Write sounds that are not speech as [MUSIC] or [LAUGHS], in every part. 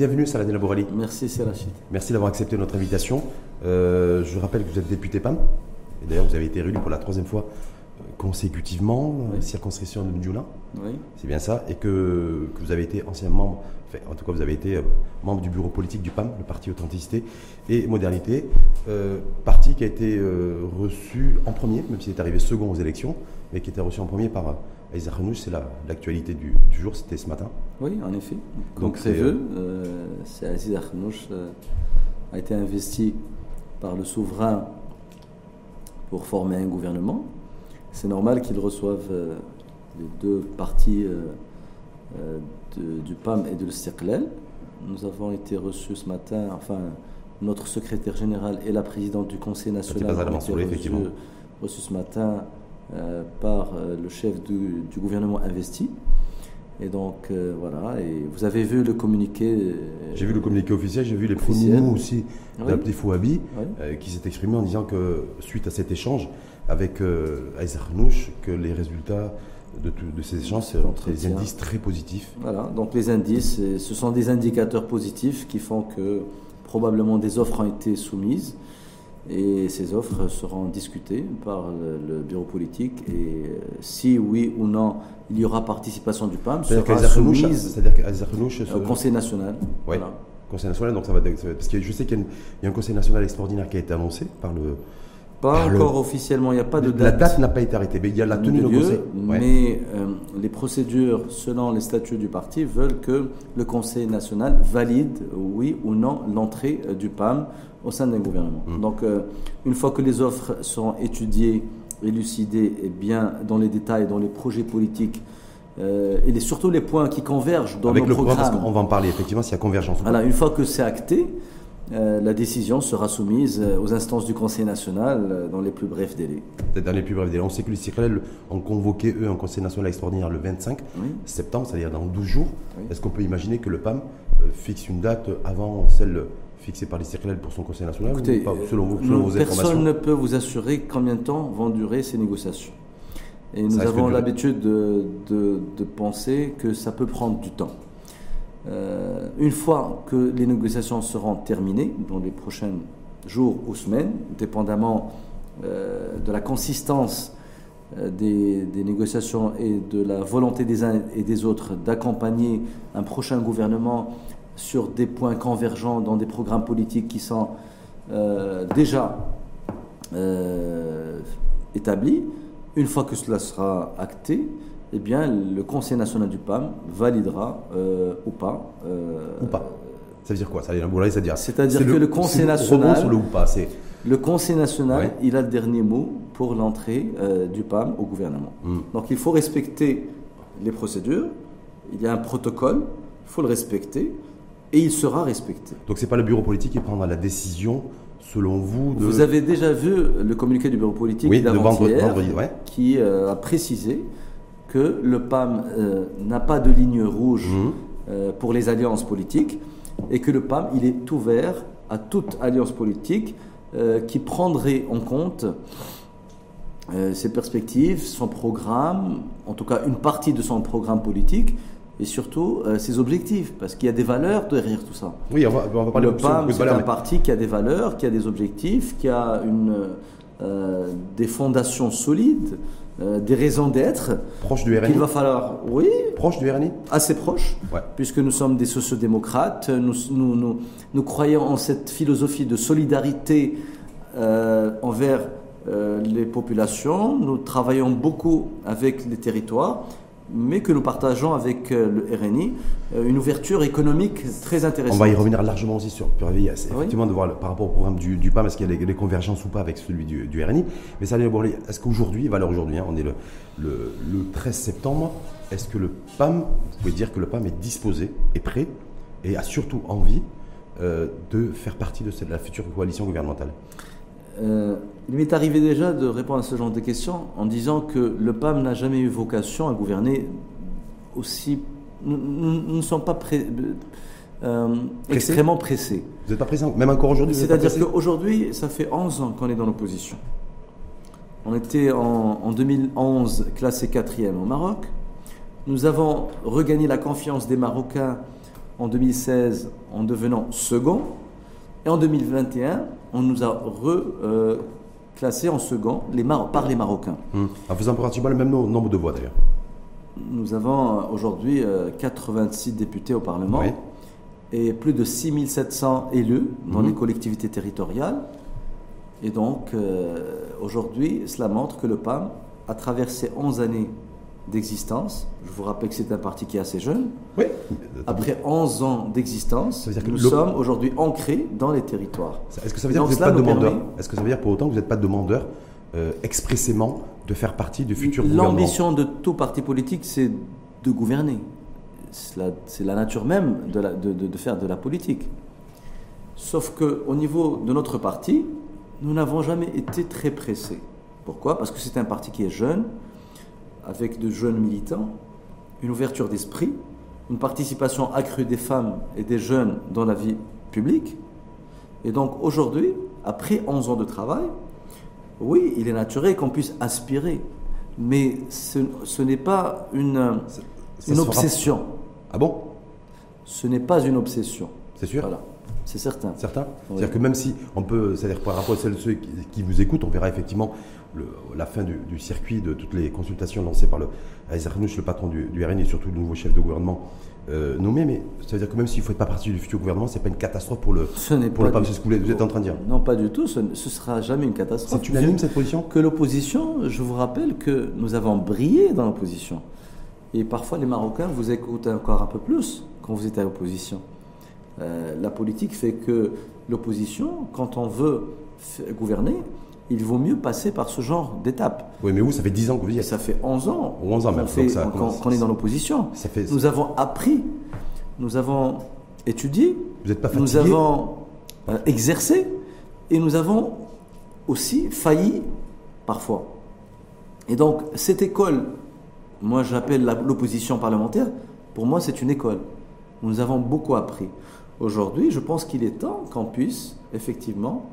Bienvenue Saladin Laborali. Merci c'est Rachid. Merci d'avoir accepté notre invitation. Euh, je rappelle que vous êtes député PAM. Et d'ailleurs, vous avez été réélu pour la troisième fois euh, consécutivement, Oui. circonscription de Mdjoula. Oui. C'est bien ça. Et que, que vous avez été ancien membre, enfin, en tout cas, vous avez été euh, membre du bureau politique du PAM, le Parti Authenticité et Modernité. Euh, parti qui a été euh, reçu en premier, même s'il est arrivé second aux élections, mais qui était reçu en premier par euh, Renouch. C'est la- l'actualité du, du jour, c'était ce matin. Oui, en effet. Comme Donc, c'est, prévu, euh, c'est Aziz Akhnouch euh, a été investi par le souverain pour former un gouvernement. C'est normal qu'il reçoive euh, les deux euh, euh, de- du PAM et de l'Istiqlal. Nous avons été reçus ce matin, enfin, notre secrétaire général et la présidente du Conseil national à la ont été reçus, reçus ce matin euh, par euh, le chef du, du gouvernement investi. Et donc, euh, voilà, et vous avez vu le communiqué. euh, J'ai vu le communiqué officiel, j'ai vu les premiers mots aussi Oui. d'Abdi Fouabi Oui. euh, qui s'est exprimé en disant que suite à cet échange avec euh, Aïssa Renouch, que les résultats de, tout- de ces échanges, c'est Cet des indices très positifs. Voilà, donc les indices, euh, ce sont des indicateurs positifs qui font que probablement des offres ont été soumises et ces offres seront discutées par le, bureau politique et euh, si oui ou non il y aura participation du PAM, C'est-à-dire sera soumise se- au Conseil national. Ouais. Voilà. Conseil national, donc ça va, ça va- parce que je sais qu'il y a un Conseil national extraordinaire qui a été annoncé par le. Pas Par le- encore officiellement, il n'y a pas de la date. date n'a pas été arrêtée, mais il y a la tenue de lieu, conseil. Ouais. mais euh, les procédures selon les statuts du parti veulent que le Conseil national valide, oui ou non, l'entrée euh, du PAM au sein d'un gouvernement. Mm. Donc, euh, une fois que les offres seront étudiées, élucidées et bien dans les détails, dans les projets politiques, euh, et les- surtout les points qui convergent dans Avec nos le programme, parce programmes. qu'on va en parler effectivement s'il y a convergence. Voilà, une fois que c'est acté, euh, la décision sera soumise euh, aux instances du Conseil national euh, dans les plus brefs délais. Dans les plus brefs délais. On sait que les Cyclel ont convoqué, eux, un Conseil national extraordinaire le 25 Oui. septembre, c'est-à-dire dans 12 jours. Oui. Est-ce qu'on peut imaginer que le PAM fixe une date avant celle fixée par les Cyclel pour son Conseil national Écoutez, ou pas, selon, vous- selon vos personne ne peut vous assurer combien de temps vont durer ces négociations. Et nous avons l'habitude de, de- de penser que ça peut prendre du temps. Euh, une fois que les négociations seront terminées, dans les prochains jours ou semaines, dépendamment euh, de la consistance euh, des, négociations et de la volonté des uns et des autres d'accompagner un prochain gouvernement sur des points convergents dans des programmes politiques qui sont déjà établis. Une fois que cela sera acté, eh bien, le Conseil national du PAM validera euh, ou pas. euh, Ou pas. Ça veut dire quoi? Ça veut dire, c'est-à-dire C'est-à-dire c'est que le Conseil national- sur le ou pas. C'est Le Conseil national, Ouais. il a le dernier mot pour l'entrée euh, du PAM au gouvernement. Hmm. Donc il faut respecter les procédures, il y a un protocole, il faut le respecter, et il sera respecté. donc c'est pas le bureau politique qui prendra la décision selon vous de. Vous avez déjà vu le communiqué du bureau politique Oui, de vendredi- d'avant-hier ouais. qui a précisé que le PAM euh, n'a pas de ligne rouge Mhm. euh, pour les alliances politiques et que le PAM il est ouvert à toute alliance politique euh, qui prendrait en compte ses perspectives, son programme, en tout cas une partie de son programme politique et surtout euh, ses objectifs, parce qu'il y a des valeurs derrière tout ça. Oui, on va, on va parler Le PAM, c'est un mais- parti qui a des valeurs, qui a des objectifs, qui a une, euh, des fondations solides, euh, des raisons d'être, proche du RNI. qu'il va falloir, oui, Proche du RNI assez proches, Ouais. puisque nous sommes des sociodémocrates, nous, nous, nous, nous croyons en cette philosophie de solidarité euh, envers euh, les populations, nous travaillons beaucoup avec les territoires, mais que nous partageons avec euh, le RNI euh, une ouverture économique très On intéressante. va y revenir largement aussi sur Purvey, Ah oui. effectivement, de voir le- par rapport au programme du, du PAM, est-ce qu'il y a des, des convergences ou pas avec celui du, du RNI. Mais ça, est-ce qu'aujourd'hui, valeur aujourd'hui, hein, on est le, le, le 13 septembre, est-ce que le PAM, vous pouvez dire que le PAM est disposé, est prêt et a surtout envie euh, de faire partie de cette, la future coalition gouvernementale? Euh, il m'est arrivé déjà de répondre à ce genre de questions en disant que le PAM n'a jamais eu vocation à gouverner aussi. Nous, ne sommes pas pré- euh, extrêmement pressés. Vous n'êtes pas présent, même encore aujourd'hui C'est-à-dire pressé qu'aujourd'hui, ça fait 11 ans qu'on est dans l'opposition. On était en, en 2011 classé quatrième au Maroc. Nous avons regagné la confiance des Marocains en 2016 en devenant second. Et en 2021, on nous a reclassés en second les par les Marocains. Hmm. En faisant pratiquement le même nombre de voix d'ailleurs. Nous avons aujourd'hui 86 députés au Parlement et plus de 6700 élus dans hmm. les collectivités territoriales. Et donc, euh, aujourd'hui, cela montre que le PAM a traversé 11 années d'existence. Je vous rappelle que c'est un parti qui est assez jeune. Oui. Après 11 ans d'existence, nous sommes aujourd'hui ancrés dans les territoires. Est-ce que ça veut dire que vous n'êtes pas demandeur Est-ce que ça veut dire pour autant que vous n'êtes pas demandeur euh, expressément de faire partie du futur gouvernement L'ambition de tout parti politique, c'est de gouverner. C'est la, nature même de, de, de faire de la politique. Sauf qu'au niveau de notre parti, nous n'avons jamais été très pressés. Pourquoi? Parce que c'est un parti qui est jeune, avec de jeunes militants, une ouverture d'esprit, une participation accrue des femmes et des jeunes dans la vie publique. Et donc aujourd'hui, après 11 ans de travail, oui, il est naturel qu'on puisse aspirer, mais ce, n'est pas une, une obsession. Ah bon? Ce n'est pas une obsession. C'est sûr? Voilà. C'est certain. Certain? C'est-à-dire que même si on peut, c'est-à-dire par rapport à celles ceux qui, vous écoutent, on verra effectivement la fin du, circuit de toutes les consultations lancées par le Aizarnouch, le patron du, du, RN et surtout le nouveau chef de gouvernement euh, nommé. Mais ça veut dire que même s'il ne faut pas partie du futur gouvernement, ce n'est pas une catastrophe pour le, ce pour le C'est ce que vous êtes en train de dire. Non, pas du tout. Ce ne sera jamais une catastrophe. C'est unanime cette position? Que l'opposition, je vous rappelle que nous avons brillé dans l'opposition. Et parfois, les Marocains vous écoutent encore un peu plus quand vous êtes à l'opposition. Euh, la politique fait que l'opposition, quand on veut gouverner, il vaut mieux passer par ce genre d'étape. Oui, mais vous, ça fait 10 ans que vous y êtes. Ça fait 11 ans. 11 ans même. Qu'on est dans l'opposition. Nous avons appris, nous avons étudié, vous n'êtes pas nous avons euh, exercé et nous avons aussi failli parfois. Et donc, cette école, moi j'appelle l'opposition parlementaire, pour moi c'est une école. Nous avons beaucoup appris. Aujourd'hui, je pense qu'il est temps qu'on puisse effectivement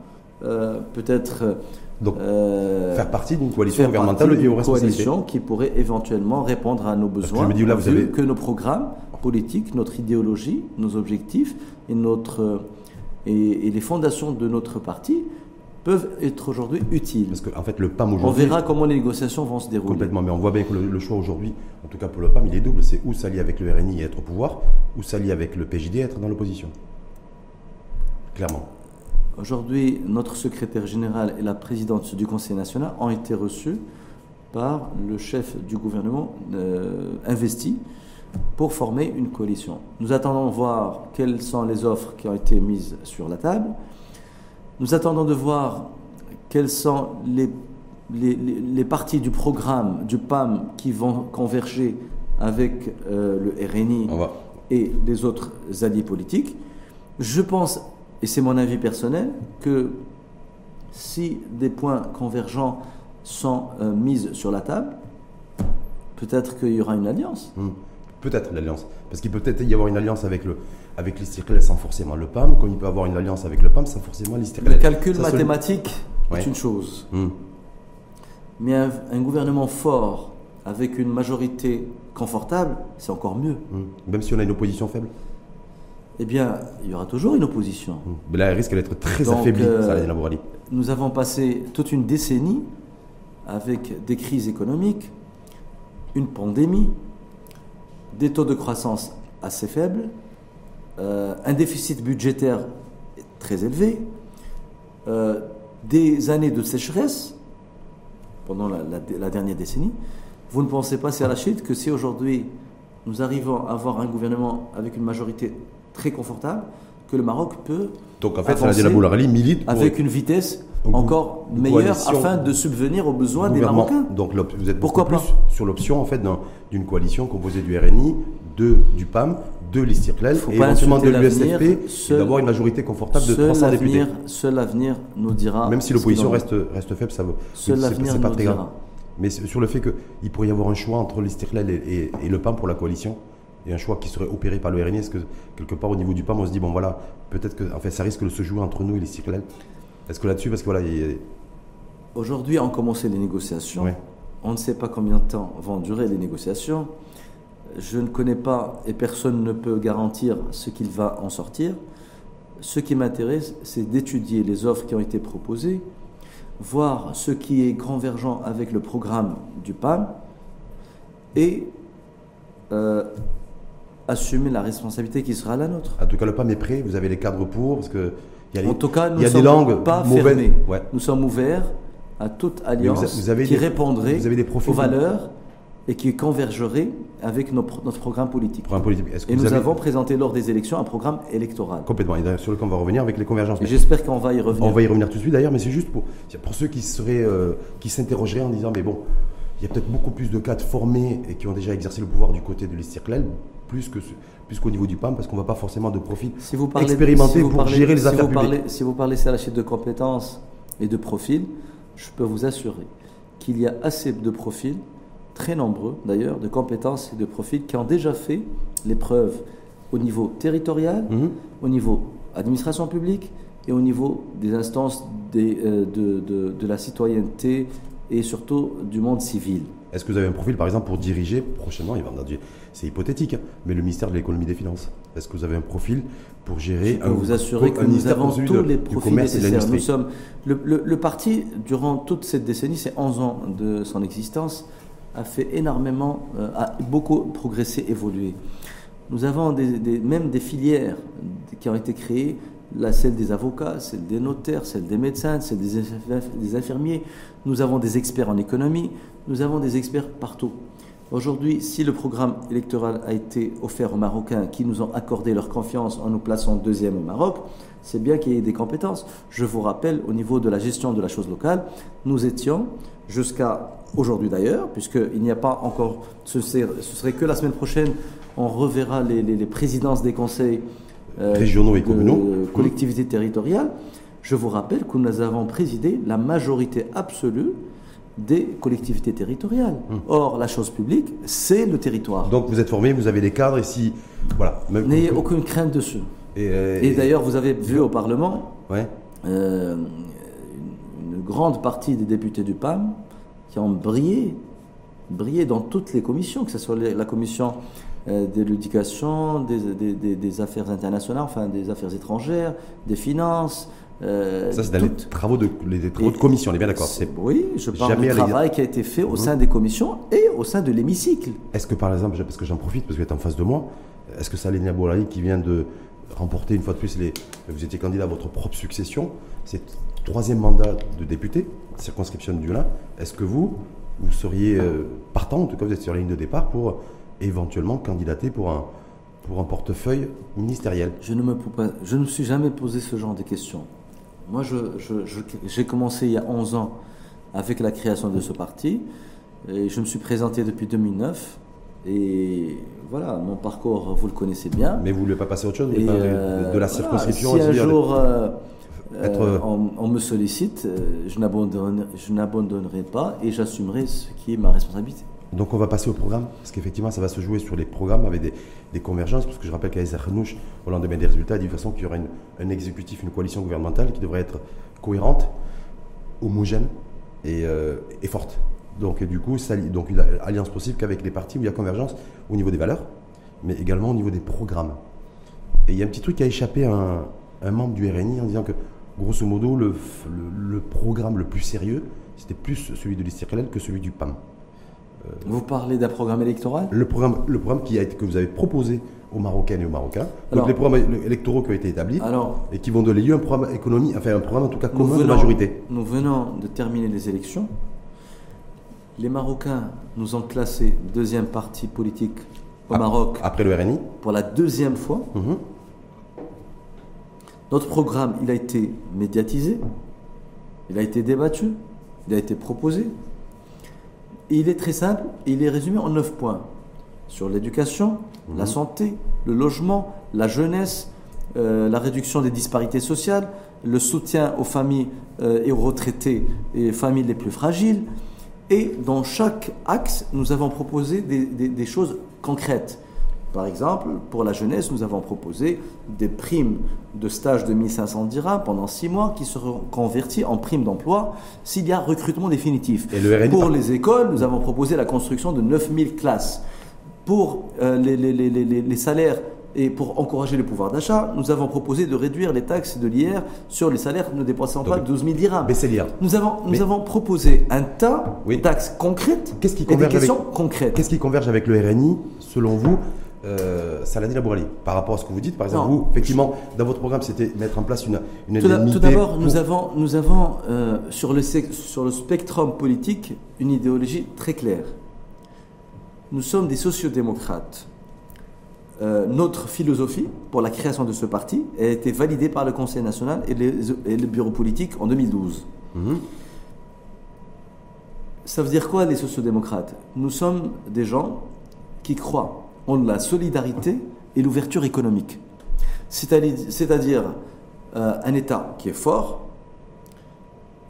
euh, peut-être euh, faire partie d'une coalition gouvernementale et une coalition qui pourrait éventuellement répondre à nos besoins, que, là, vous avez... que nos programmes politiques, notre idéologie, nos objectifs et, notre, et, les fondations de notre parti peuvent être aujourd'hui utiles. Parce qu'en en fait, le PAM aujourd'hui. On verra comment les négociations vont se dérouler. Complètement, mais on voit bien que le, choix aujourd'hui, en tout cas pour le PAM, il est double c'est ou s'allier avec le RNI et être au pouvoir, ou s'allier avec le PJD et être dans l'opposition. Clairement. Aujourd'hui, notre secrétaire général et la présidente du Conseil national ont été reçus par le chef du gouvernement euh, investi pour former une coalition. Nous attendons de voir quelles sont les offres qui ont été mises sur la table. Nous attendons de voir quelles sont les, les, parties du programme du PAM qui vont converger avec euh, le RNI et les autres alliés politiques. Je pense, et c'est mon avis personnel, que si des points convergents sont euh, mis sur la table, peut-être qu'il y aura une alliance. Hmm. Peut-être l'alliance. Parce qu'il peut peut-être y avoir une alliance avec le, avec l'Istiklal sans forcément le PAM, comme il peut avoir une alliance avec le PAM sans forcément l'Istiklal. Le calcul mathématique est une chose. Hmm. Mais un, gouvernement fort avec une majorité confortable, c'est encore mieux. Hmm. Même si on a une opposition faible Eh bien, il y aura toujours une opposition. Hmm. Mais là, elle risque d'être très affaiblie, euh, Nous avons passé toute une décennie avec des crises économiques, une pandémie, des taux de croissance assez faibles, euh, un déficit budgétaire très élevé, euh, des années de sécheresse pendant la, dernière décennie. Vous ne pensez pas, c'est chute que si aujourd'hui nous arrivons à avoir un gouvernement avec une majorité très confortable, que le Maroc peut donc en fait, la milite avec une vitesse encore meilleure afin de subvenir aux besoins des Marocains. Donc vous êtes Pourquoi plus sur l'option en fait d'une coalition composée du RNI, de, du PAM, de l'Istiklal et éventuellement de l'USFP d'avoir une majorité confortable de 300 députés. Seul l'avenir nous dira. Même si l'opposition reste, reste faible, ça Seul l'avenir nous dira. Mais sur le fait qu'il pourrait y avoir un choix entre l'Istiklal et, et, le PAM pour la coalition, et un choix qui serait opéré par le RNI, est-ce que quelque part au niveau du PAM, on se dit, bon voilà, peut-être que en fait, ça risque de se jouer entre nous et l'Istiklal Est-ce que là-dessus, parce que voilà. Aujourd'hui, on commencé les négociations. On ne sait pas combien de temps vont durer les négociations. je ne connais pas et personne ne peut garantir ce qu'il va en sortir. Ce qui m'intéresse, c'est d'étudier les offres qui ont été proposées, voir ce qui est convergent avec le programme du PAM et euh, assumer la responsabilité qui sera la nôtre. En tout cas, le PAM est prêt, vous avez les cadres pour, parce que y a, en tout cas, nous il y a sommes des langues pas mauvaises. fermés. Ouais. Nous sommes ouverts à toute alliance vous a- vous avez qui des- répondrait vous avez des profils aux valeurs et qui convergerait avec nos notre programme politique. Programme politique. Et nous avez avons présenté lors des élections un programme électoral. complètement et sur lequel on va revenir avec les convergences. J'espère qu'on va y revenir. On va y revenir tout de suite d'ailleurs, mais c'est juste pour, pour ceux qui seraient, euh, qui s'interrogeraient en disant, mais bon, il y a peut-être beaucoup plus de cadres formés et qui ont déjà exercé le pouvoir du côté de l'Istirklel, plus que plus qu'au niveau du PAM, parce qu'on ne va pas forcément de profil Si vous parlez, expérimenté si vous pour parlez- gérer les si affaires vous publiques. parlez- si vous parlez c'est la chute de compétences et de profils, je peux vous assurer qu'il y a assez de profils, très nombreux d'ailleurs, de compétences et de profils qui ont déjà fait l'épreuve au niveau territorial, Mhm. au niveau administration publique et au niveau des instances des, euh, de, de- de la citoyenneté et surtout du monde civil. Est-ce que vous avez un profil, par exemple, pour diriger prochainement, il va c'est hypothétique, hein, mais le ministère de l'économie et des finances Est-ce que vous avez un profil pour gérer Je peux vous assurer que un nous avons tous les profils nécessaires. Nous sommes le, le- le parti durant toute cette décennie, ces 11 ans de son existence, a fait énormément, euh, a beaucoup progressé, évolué. Nous avons des- des- même des filières qui ont été créées, la, celle des avocats, celle des notaires, celle des médecins, celle des infirmiers. Nous avons des experts en économie, nous avons des experts partout. Aujourd'hui, si le programme électoral a été offert aux Marocains qui nous ont accordé leur confiance en nous plaçant deuxième au Maroc, c'est bien qu'il y ait des compétences. Je vous rappelle, au niveau de la gestion de la chose locale, nous étions, jusqu'à aujourd'hui d'ailleurs, puisqu'il n'y a pas encore, ce serait, ce serait que la semaine prochaine, on reverra les, les- les présidences des conseils euh, Régionaux et de communaux. collectivités territoriales. Je vous rappelle que nous avons présidé la majorité absolue des collectivités territoriales. Or, la chose publique, c'est le territoire. Donc vous êtes formé, vous avez les cadres, et si. Voilà. N'ayez aucune crainte dessus. Et, euh, Et d'ailleurs, vous avez vu au Parlement Ouais. euh, une grande partie des députés du PAM qui ont brillé, brillé dans toutes les commissions, que ce soit la commission euh, de l'éducation, des, des- des- des affaires internationales, enfin des affaires étrangères, des finances. Euh, Ça, c'est dans les travaux de, les, les travaux de commission, on est bien d'accord. C'est- Oui, je parle du travail qui a été fait au sein des commissions et au sein de l'hémicycle. Est-ce que par exemple, parce que j'en profite, parce que vous êtes en face de moi, est-ce que Salina Boulali qui vient de remporter une fois de plus les. Vous étiez candidat à votre propre succession, c'est troisième mandat de député, circonscription du Lin. Est-ce que vous, vous seriez euh, partant, en tout cas vous êtes sur la ligne de départ pour éventuellement candidater pour un, pour un portefeuille ministériel? Je ne me, je ne me suis jamais posé ce genre de questions. Moi, je- je- je- j'ai commencé il y a 11 ans avec la création de ce parti. Et je me suis présenté depuis 2009. Et voilà, mon parcours, vous le connaissez bien. Mais vous ne voulez pas passer à autre chose vous pas euh, de, la voilà, circonscription Si un jour euh, être- euh, on, on me sollicite, je n'abandonnerai pas et j'assumerai ce qui est ma responsabilité. Donc on va passer au programme, parce qu'effectivement ça va se jouer sur les programmes avec des, convergences, parce que je rappelle qu'Aïssa Khenouch, au lendemain des résultats, a dit de toute façon qu'il y une- un exécutif, une coalition gouvernementale qui devrait être cohérente, homogène et, euh, et forte. Donc du coup, une alliance possible qu'avec les partis où il y a convergence au niveau des valeurs, mais également au niveau des programmes. Et il y a un petit truc qui a échappé à un, membre du RNI en disant que, grosso modo, le, programme le plus sérieux, c'était plus celui de l'Istirkelel que celui du PAM. Vous parlez d'un programme électoral? Le programme, le programme qui a été, que vous avez proposé aux Marocaines et aux Marocains, donc Alors- les programmes électoraux qui ont été établis Alors, et qui vont donner lieu à un programme économie, enfin un programme en tout cas commun de majorité. Nous venons de terminer les élections. Les Marocains nous ont classé deuxième parti politique au Maroc Après le RNI. pour la deuxième fois. Mhm. Notre programme, il a été médiatisé, il a été débattu, il a été proposé. Il est très simple, il est résumé en neuf points. Sur l'éducation, la santé, le logement, la jeunesse, euh, la réduction des disparités sociales, le soutien aux familles euh, et aux retraités et familles les plus fragiles. Et dans chaque axe, nous avons proposé des, des- des choses concrètes. Par exemple, pour la jeunesse, nous avons proposé des primes de stage de 1500 dirhams pendant six mois qui seront converties en primes d'emploi s'il y a recrutement définitif. Et le RNI pour les écoles, nous avons proposé la construction de 9000 classes. pour euh, les, les- les- les- les salaires et pour encourager le pouvoir d'achat, nous avons proposé de réduire les taxes de l'IR sur les salaires ne dépassant pas Donc, 12 000 dirhams. baisser l'IR. Nous avons, nous Mais- avons proposé un tas Oui. d'axes concrètes Qu'est-ce qui et des avec- questions concrètes. Qu'est-ce qui converge avec le RNI, selon vous, euh, Saladin Labourali Par rapport à ce que vous dites, par exemple, Non. vous, effectivement, dans votre programme, c'était mettre en place une, une Tout d'abord, pour- nous avons, nous avons euh, sur, le, sur le spectrum politique une idéologie très claire. Nous sommes des sociodémocrates. Euh, notre philosophie pour la création de ce parti a été validée par le Conseil national et, les- et le bureau politique en 2012. Mhm. Ça veut dire quoi les sociodémocrates? Nous sommes des gens qui croient en la solidarité et l'ouverture économique. C'est-à-dire euh, un État qui est fort,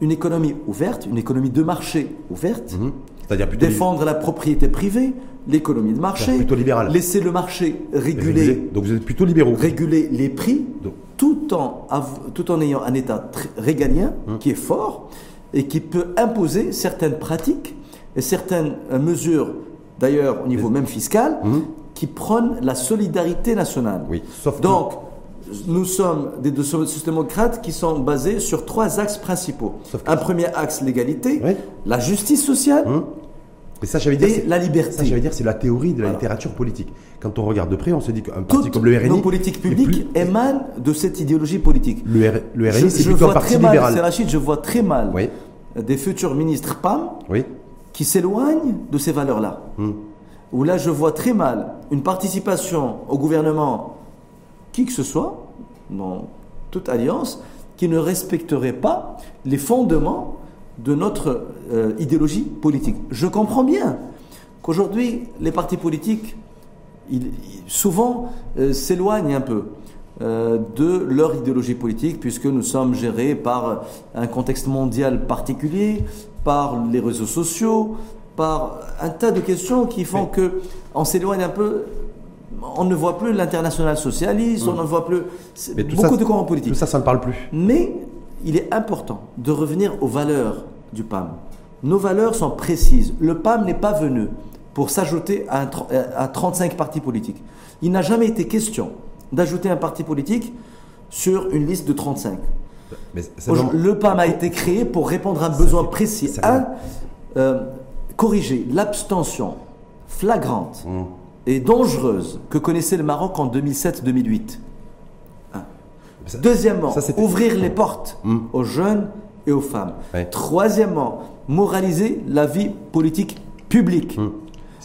une économie ouverte, une économie de marché ouverte, Mhm. C'est-à-dire défendre la propriété privée, l'économie de marché, Plutôt libéral. laisser le marché réguler, régulé. Donc vous êtes plutôt libéraux. réguler les prix Donc- tout en, av- tout en ayant un État régalien Hum. qui est fort et qui peut imposer certaines pratiques et certaines euh, mesures, d'ailleurs au niveau même fiscal, Hum. Qui prônent la solidarité nationale. Oui, sauf que- Donc, nous sommes des deux sociodémocrates qui sont basés sur trois axes principaux. Sauf que- Un premier axe, l'égalité, Oui. la justice sociale Hum. Mais ça, j'allais dire, et c'est- la ça, liberté. j'allais dire, c'est la théorie de la littérature politique. Quand on regarde de près, on se dit qu'un parti comme le RNI. nos politiques publiques plus- émanent de cette idéologie politique. Le, R- le RNI, c'est plutôt un parti très mal, libéral. c'est Rachid, je vois très mal Oui, des futurs ministres PAM oui. qui s'éloignent de ces valeurs-là. Hum. Où là, je vois très mal une participation au gouvernement, qui que ce soit, dans toute alliance, qui ne respecterait pas les fondements de notre euh, idéologie politique. Je comprends bien qu'aujourd'hui, les partis politiques, souvent, euh, s'éloignent un peu euh, de leur idéologie politique, puisque nous sommes gérés par un contexte mondial particulier, par les réseaux sociaux, par un tas de questions qui font que on s'éloigne un peu. On ne voit plus l'international socialiste, on ne voit plus beaucoup ça, de courants politiques. Tout ça, ça ne parle plus. Mais il est important de revenir aux valeurs du PAM. Nos valeurs sont précises. Le PAM n'est pas venu pour s'ajouter à, un tr- à 35 partis politiques. Il n'a jamais été question d'ajouter un parti politique sur une liste de 35. Mais ça Aujourd'hui, demande- Le PAM a été créé pour répondre à un besoin précis. Un, euh, corriger l'abstention flagrante Hum. et dangereuse que connaissait le Maroc en 2007-2008. Un. Ça- Deuxièmement, ça, ouvrir les portes Mm. aux jeunes et aux femmes. Troisièmement, moraliser la vie politique publique.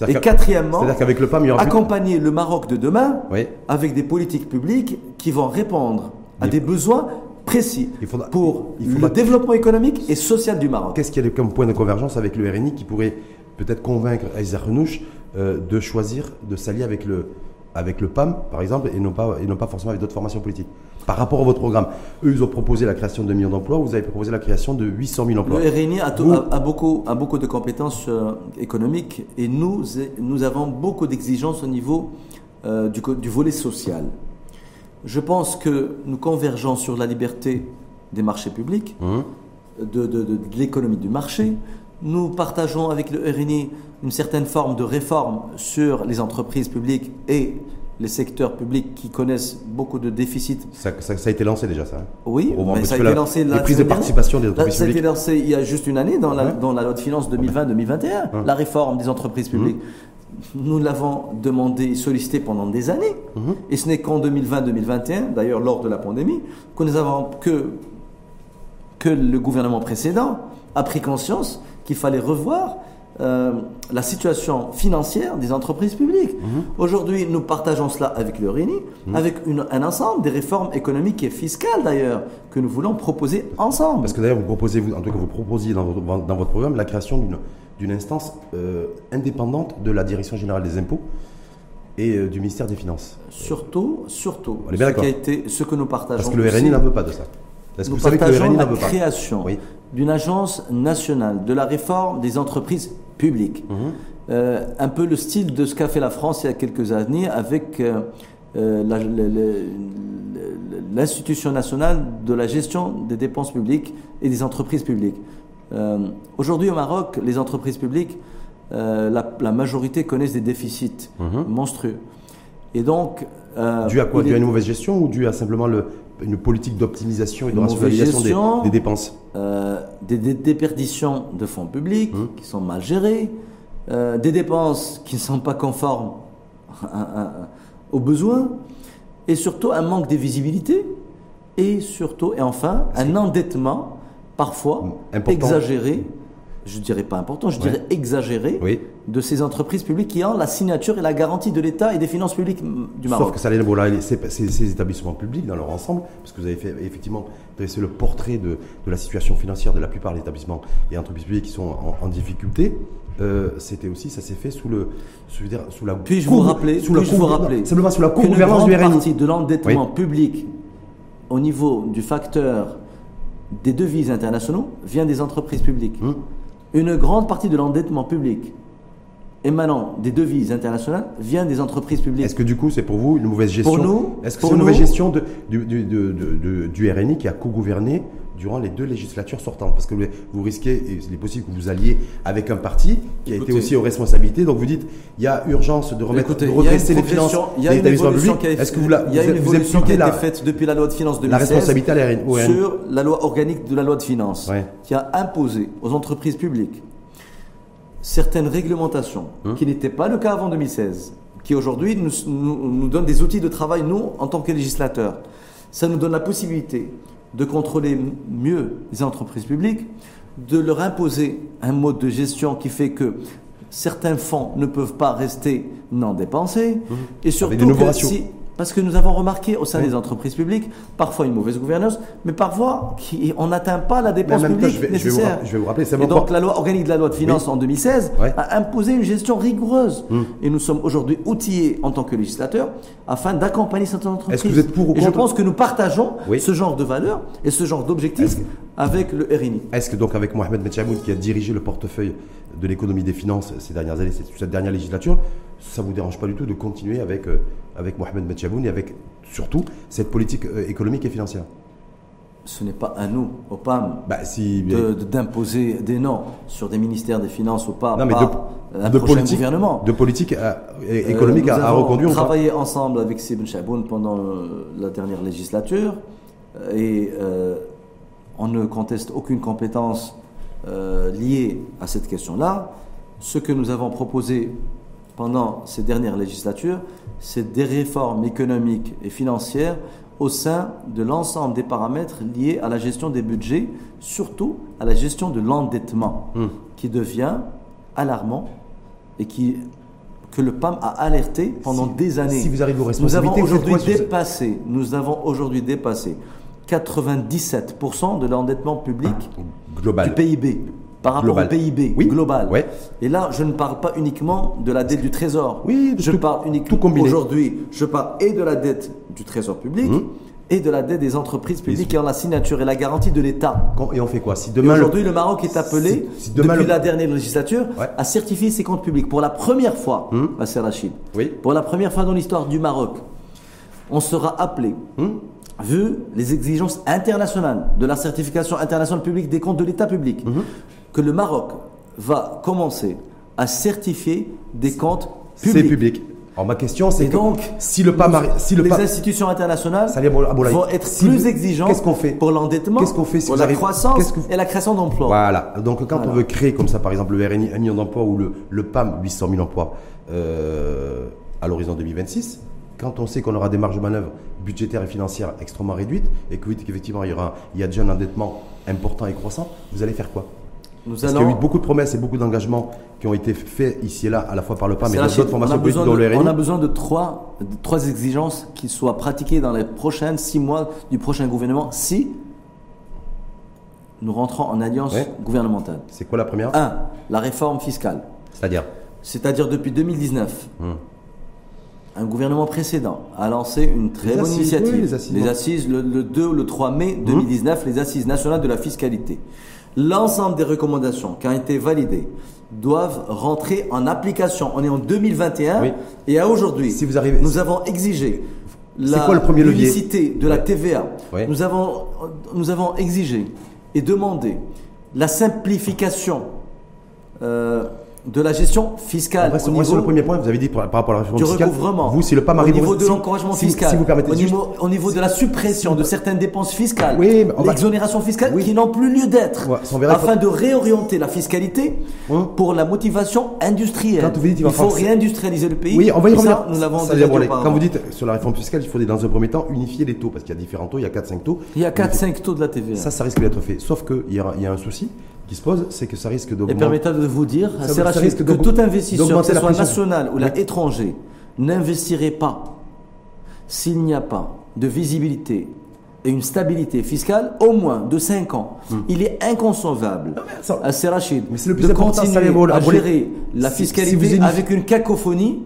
Et quatrièmement, C'est-à-dire qu'avec le PAM, il y aura plus- accompagner le Maroc de demain Oui. avec des politiques publiques qui vont répondre à des besoins précis Il faudra- pour il faudra- le développement économique et social du Maroc. Qu'est-ce qu'il y a comme point de convergence avec le RNI qui pourrait peut-être convaincre Aïssa Renouch euh, de choisir de s'allier avec le, avec le PAM, par exemple, et non pas, et non pas forcément avec d'autres formations politiques? Par rapport à votre programme, eux, ils ont proposé la création de 2 millions d'emplois, vous avez proposé la création de 800 000 emplois. Le RNI a, tout- Vous- a- a beaucoup, a beaucoup de compétences euh, économiques et nous, nous avons beaucoup d'exigences au niveau euh, du volet social. Je pense que nous convergeons sur la liberté des marchés publics, Hum. de, de- de- de l'économie du marché. Nous partageons avec le RNI une certaine forme de réforme sur les entreprises publiques et les secteurs publics qui connaissent beaucoup de déficits Ça, ça- ça a été lancé déjà, ça. hein? Oui, Au mais ça a été la- lancé les la prises de participation des entreprises Ça a été publiques. lancé il y a juste une année dans la, Ouais. dans la loi de finances 2020-2021, Ouais. la réforme des entreprises publiques. Nous l'avons demandé et sollicité pendant des années. Mhm. Et ce n'est qu'en 2020-2021, d'ailleurs lors de la pandémie, que nous avons que, que le gouvernement précédent a pris conscience qu'il fallait revoir euh, la situation financière des entreprises publiques. Mhm. Aujourd'hui, nous partageons cela avec le RINI, avec une- un ensemble des réformes économiques et fiscales d'ailleurs que nous voulons proposer ensemble. Parce que d'ailleurs, vous proposez, vous- en tout cas, vous proposiez dans votre, dans votre programme la création d'une, d'une instance euh, indépendante de la Direction générale des impôts et euh, du ministère des Finances. Surtout, surtout, On est bien ce, qui a été, ce que nous partageons. Parce que le RNI n'en veut pas de ça. Est-ce que vous savez que le RNI la n'en veut pas création Oui. d'une agence nationale de la réforme des entreprises publiques. Mhm. Euh, un peu le style de ce qu'a fait la France il y a quelques années avec la- l'Institution nationale de la gestion des dépenses publiques et des entreprises publiques. Euh, Aujourd'hui au Maroc, les entreprises publiques euh, la, la majorité connaissent des déficits monstrueux. Et donc. euh, dû à quoi Dû à une mauvaise gestion ou dû à simplement le- une politique d'optimisation et de rationalisation des- gestion. des, dépenses euh, des, déperditions de fonds publics Hum. qui sont mal gérées, euh, des dépenses qui ne sont pas conformes à- à- à- aux besoins, et surtout un manque de visibilité, et surtout, et enfin, un endettement parfois Important. exagéré, je dirais pas important, je Ouais. dirais exagéré, Oui. de ces entreprises publiques qui ont la signature et la garantie de l'État et des finances publiques mm, du Maroc. Sauf que ça les- ces, ces- ces établissements publics dans leur ensemble, parce que vous avez fait effectivement dressé le portrait de, de la situation financière de la plupart des établissements et entreprises publiques qui sont en, en difficulté. euh, c'était aussi, ça s'est fait sous le, je dire, sous la. Puis-je vous rappeler, sous la puis-je vous rappeler simplement sous la grande du RNI. partie de l'endettement public au niveau du facteur des devises internationaux vient des entreprises publiques. Hum. Une grande partie de l'endettement public émanant des devises internationales vient des entreprises publiques. Est-ce que du coup, c'est pour vous une mauvaise gestion Pour nous- Est-ce que c'est une mauvaise gestion de, du, du- de- de- de- du RNI qui a co-gouverné durant les deux législatures sortantes Parce que vous- vous risquez, et il est possible que vous alliez avec un parti qui a été aussi aux responsabilités. Donc vous dites, il y a urgence de remettre, Écoutez, de redresser les finances il y a des une évolution publics. Est-ce que vous, la, il y a vous, une vous évolution qui imputez a la, faite depuis la loi de finances la 2016 responsabilité à la RNI sur la loi organique de la loi de finances Ouais. qui a imposé aux entreprises publiques certaines réglementations Hum. qui n'étaient pas le cas avant 2016, qui aujourd'hui nous, nous, nous donnent des outils de travail, nous, en tant que législateurs. Ça nous donne la possibilité de contrôler mieux les entreprises publiques, de leur imposer un mode de gestion qui fait que certains fonds ne peuvent pas rester non dépensés, et surtout que si, parce que nous avons remarqué au sein Oui. des entreprises publiques, parfois une mauvaise gouvernance, mais parfois qui, on n'atteint pas la dépense temps, publique je vais, vous, nécessaire. rapp- je vais vous rappeler, c'est Et donc la loi organique de la loi de finances Oui. en 2016 Ouais. a imposé une gestion rigoureuse. Hum. Et nous sommes aujourd'hui outillés en tant que législateurs afin d'accompagner cette entreprise. Est-ce que vous êtes pour ou Et je contre pense que nous partageons ce genre de valeurs et ce genre d'objectifs avec le RNI. Est-ce que donc avec Mohamed Metchamoun qui a dirigé le portefeuille de l'économie des finances ces dernières années, cette cette dernière législature, ça vous dérange pas du tout de continuer avec, euh, avec Mohamed Metchamoun et avec surtout cette politique euh, économique et financière? Ce n'est pas à nous, au PAM, bah, si, de- de- d'imposer des noms sur des ministères des Finances ou pas, Non, mais par un de prochain politique, gouvernement. de politique euh, Euh, économique nous à, à avons reconduire ou pas? travaillé ensemble avec Sibn Chaboun pendant la dernière législature et on ne conteste aucune compétence euh, à cette question-là. Ce que nous avons proposé pendant ces dernières législatures, c'est des réformes économiques et financières au sein de l'ensemble des paramètres liés à la gestion des budgets, surtout à la gestion de l'endettement, Hmm. qui devient alarmant et qui, que le PAM a alerté pendant Si- des années. si vous arrivez aux nous avons responsabilités, vous faites aujourd'hui dépassé, nous avons aujourd'hui dépassé 97% de l'endettement public global. du PIB par rapport Global. au PIB Oui. global. Ouais. Et là, je ne parle pas uniquement de la dette du Trésor. Oui, je tout- parle uniquement aujourd'hui. Je parle et de la dette du Trésor public Hum. et de la dette des entreprises publiques qui ont la signature et la garantie de l'État. Et on fait quoi? Si le- Aujourd'hui, le Maroc est appelé, Si- si demain depuis le- la dernière législature, Ouais. à certifier ses comptes publics. Pour la première fois, à Rachid, Oui. pour la première fois dans l'histoire du Maroc, on sera appelé, Hum. Vu les exigences internationales de la certification internationale publique des comptes de l'État public, Mhm. que le Maroc va commencer à certifier des comptes c'est publics. public. Alors ma question c'est donc, si le pas nous- si le les pas institutions internationales vont être si plus exigeantes qu'on fait pour l'endettement, Qu'est-ce qu'on fait si pour la croissance qu'est-ce que vous- et la création d'emplois. Voilà. Donc quand Voilà. on veut créer comme ça, par exemple, le RNI 1 million d'emplois ou le, le PAM 800 000 emplois euh, à l'horizon 2026, quand on sait qu'on aura des marges de manœuvre budgétaires et financières extrêmement réduites et que qu'effectivement il y aura, il y a déjà un endettement important et croissant, vous allez faire quoi? Nous Parce qu'il y a eu beaucoup de promesses et beaucoup d'engagements qui ont été faits ici et là, à la fois par le PAM et d'autres on, formations a politiques besoin dans le de, RNI. on a besoin de trois, de trois exigences qui soient pratiquées dans les prochaines six mois du prochain gouvernement si nous rentrons en alliance Ouais. gouvernementale. C'est quoi la première? Un, la réforme fiscale. C'est-à-dire? C'est-à-dire depuis 2019, Hum. Un gouvernement précédent a lancé une très Les bonne assises, initiative. oui, les assises. assises, le, le 2 ou le 3 mai 2019, les assises nationales de la fiscalité. L'ensemble des recommandations qui ont été validées doivent rentrer en application. On est en 2021 Oui. et à aujourd'hui, Si vous arrivez- nous avons exigé la quoi le premier levier l'unicité de la Ouais. TVA. Ouais. Nous, avons, nous avons exigé et demandé la simplification euh, de la gestion fiscale. Après, sur, sur le premier point, vous avez dit par, par rapport à la réforme fiscale, vous, si le PAM Au niveau de l'encouragement si- fiscal, si vous permettez au, juste- niveau, au niveau de la suppression de certaines dépenses fiscales, Oui, l'exonération fiscale Oui. qui n'ont plus lieu d'être, Ouais, afin de réorienter la fiscalité Hum. pour la motivation industrielle. Quand vous dites, il va faut réindustrialiser le pays. Oui, on va y Et ça, revenir. nous l'avons. Quand vous dites sur la réforme fiscale, il faut dans un premier temps unifier les taux, parce qu'il y a différents taux, il y a 4-5 taux. Il y a 4-5 taux de la TVA. Ça, ça risque d'être fait. Sauf qu'il il y a un souci qui se pose, c'est que ça risque Et d'augmenter. permettez de vous dire, Ça- ça risque que d'aug- tout investisseur, que ce la soit national ou Oui. étranger, n'investirait pas s'il n'y a pas de visibilité et une stabilité fiscale au moins de 5 ans. Il est inconcevable ça- à Serachid Hmm. De continuer à gérer la si fiscalité vous unifiez- avec une cacophonie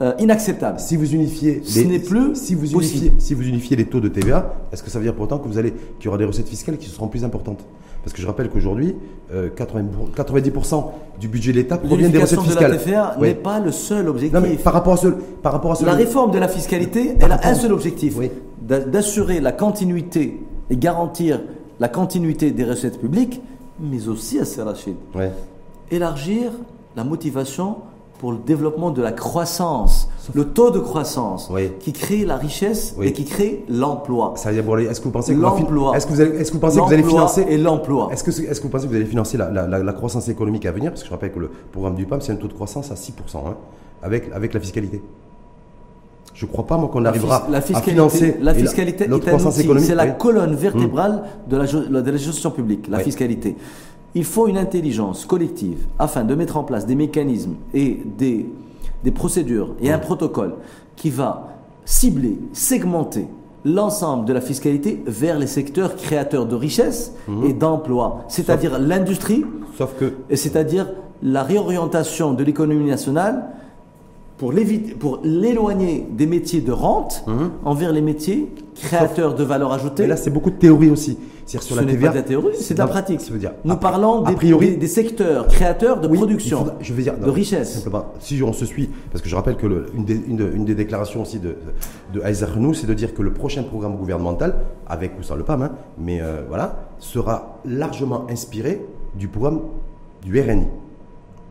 euh, inacceptable. Si vous unifiez Ce n'est plus si vous possible. unifiez, si vous unifiez les taux de TVA, est-ce que ça veut dire pourtant que vous allez qu'il y aura des recettes fiscales qui seront plus importantes? Parce que je rappelle qu'aujourd'hui, euh, 80 90% du budget de l'État provient des recettes L'unification de la fiscales. N'est pas le seul objectif. Non mais par rapport à ce, par rapport à ce, La réforme de la fiscalité, elle a un seul objectif, Oui. d'a- d'assurer la continuité et garantir la continuité des recettes publiques, mais aussi, à Rachid, Ouais. élargir la motivation pour le développement de la croissance, le taux de croissance Oui. qui crée la richesse Oui. et qui crée l'emploi. Est-ce que vous pensez que vous allez- L'emploi. est-ce que vous allez, est-ce que vous pensez que vous allez L'emploi financer et l'emploi. Est-ce que, est-ce que vous pensez que vous allez financer la, la- la- la croissance économique à venir? Parce que je rappelle que le programme du PAM, c'est un taux de croissance à 6%, hein, avec, avec la fiscalité. Je ne crois pas, moi, qu'on La arrivera la à financer la fiscalité notre est c'est la colonne vertébrale de, la, ge- de la gestion publique, la Oui. fiscalité. Il faut une intelligence collective afin de mettre en place des mécanismes et des, des procédures et un protocole qui va cibler, segmenter l'ensemble de la fiscalité vers les secteurs créateurs de richesses Hmm. et d'emplois, c'est-à-dire l'industrie Sauf que et c'est-à-dire la réorientation de l'économie nationale pour l'éloigner des métiers de rente envers les métiers créateurs de valeur ajoutée. mais là, c'est beaucoup de théorie aussi. C'est-à-dire sur Ce la n'est TVA. pas de la théorie, c'est de la pratique. Ça veut dire, Nous parlons a des, priori, des- des secteurs créateurs de Oui, production, faudra- je veux dire, de richesse. Simplement, si on se suit, parce que je rappelle que le- une, des, une de- une des déclarations aussi de, de c'est de dire que le prochain programme gouvernemental, avec ou sans le PAM, hein, mais euh, voilà, sera largement inspiré du programme du RNI.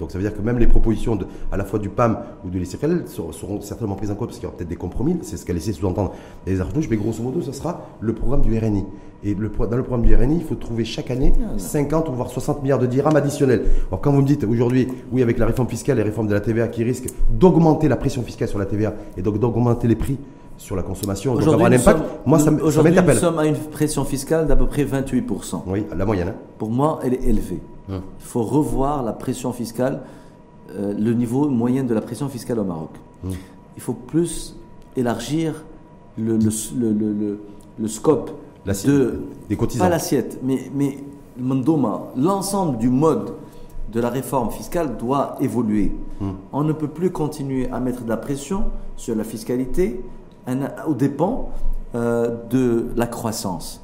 Donc ça veut dire que même les propositions de, à la fois du PAM ou de l'ICFL seront, seront certainement prises en compte parce qu'il y aura peut-être des compromis, c'est ce qu'elle essaie de sous-entendre les Arnouches, mais grosso modo ce sera le programme du RNI. Et le, dans le programme du RNI, il faut trouver chaque année 50 ou voire 60 milliards de dirhams additionnels. Alors quand vous me dites aujourd'hui, oui avec la réforme fiscale et la réforme de la TVA qui risque d'augmenter la pression fiscale sur la TVA et donc d'augmenter les prix sur la consommation, donc avoir un impact, sommes- moi ça, nous- m- ça aujourd'hui, nous m'interpelle. sommes à une pression fiscale d'à peu près 28%. Oui, la moyenne. hein. Pour moi, elle est élevée. Hum. Il faut revoir la pression fiscale, euh, le niveau moyen de la pression fiscale au Maroc. Hum. Il faut plus élargir le, le, le, le- scope de des cotisants. pas l'assiette, mais, mais l'ensemble du mode de la réforme fiscale doit évoluer. Hum. On ne peut plus continuer à mettre de la pression sur la fiscalité aux dépens euh, de la croissance.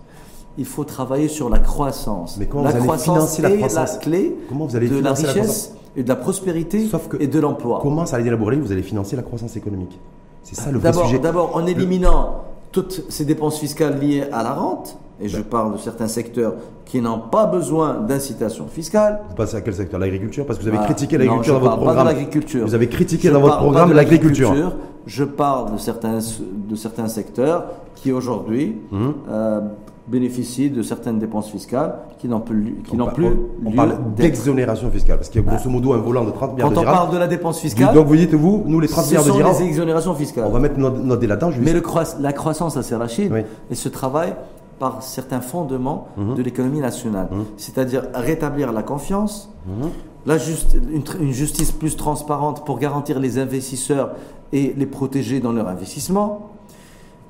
Il faut travailler sur la croissance. Mais comment la vous allez croissance financer la est croissance la clé Comment vous allez de la richesse et de la prospérité Sauf que- et de l'emploi. Comment ça allait élaborer Vous allez financer la croissance économique. C'est ça le vrai sujet. d'abord, en éliminant toutes ces dépenses fiscales liées à la rente, et je parle de certains secteurs qui n'ont pas besoin d'incitation fiscale. Vous passez à quel secteur? L'agriculture? Parce que vous avez Ah, critiqué l'agriculture dans votre pas programme. de l'agriculture. Vous avez critiqué Je dans votre parle pas programme de l'agriculture. Je parle de certains, de certains secteurs qui aujourd'hui Hum. euh, bénéficient de certaines dépenses fiscales qui n'ont plus, qui On n'ont plus on, on parle d'exonération fiscale. Parce qu'il y a grosso modo un volant de 30 milliards Quand de on dirhams. parle de la dépense fiscale, Donc vous dites, vous, nous les 30 ce milliards de sont dirhams, des exonérations fiscales. on va mettre notre, notre dé là-dedans. je vais- Mais le croi- la croissance à Serrachid, Oui. elle se travaille par certains fondements Mhm. de l'économie nationale. C'est-à-dire rétablir la confiance, Mhm. la juste- une, une justice plus transparente pour garantir les investisseurs et les protéger dans leur investissement.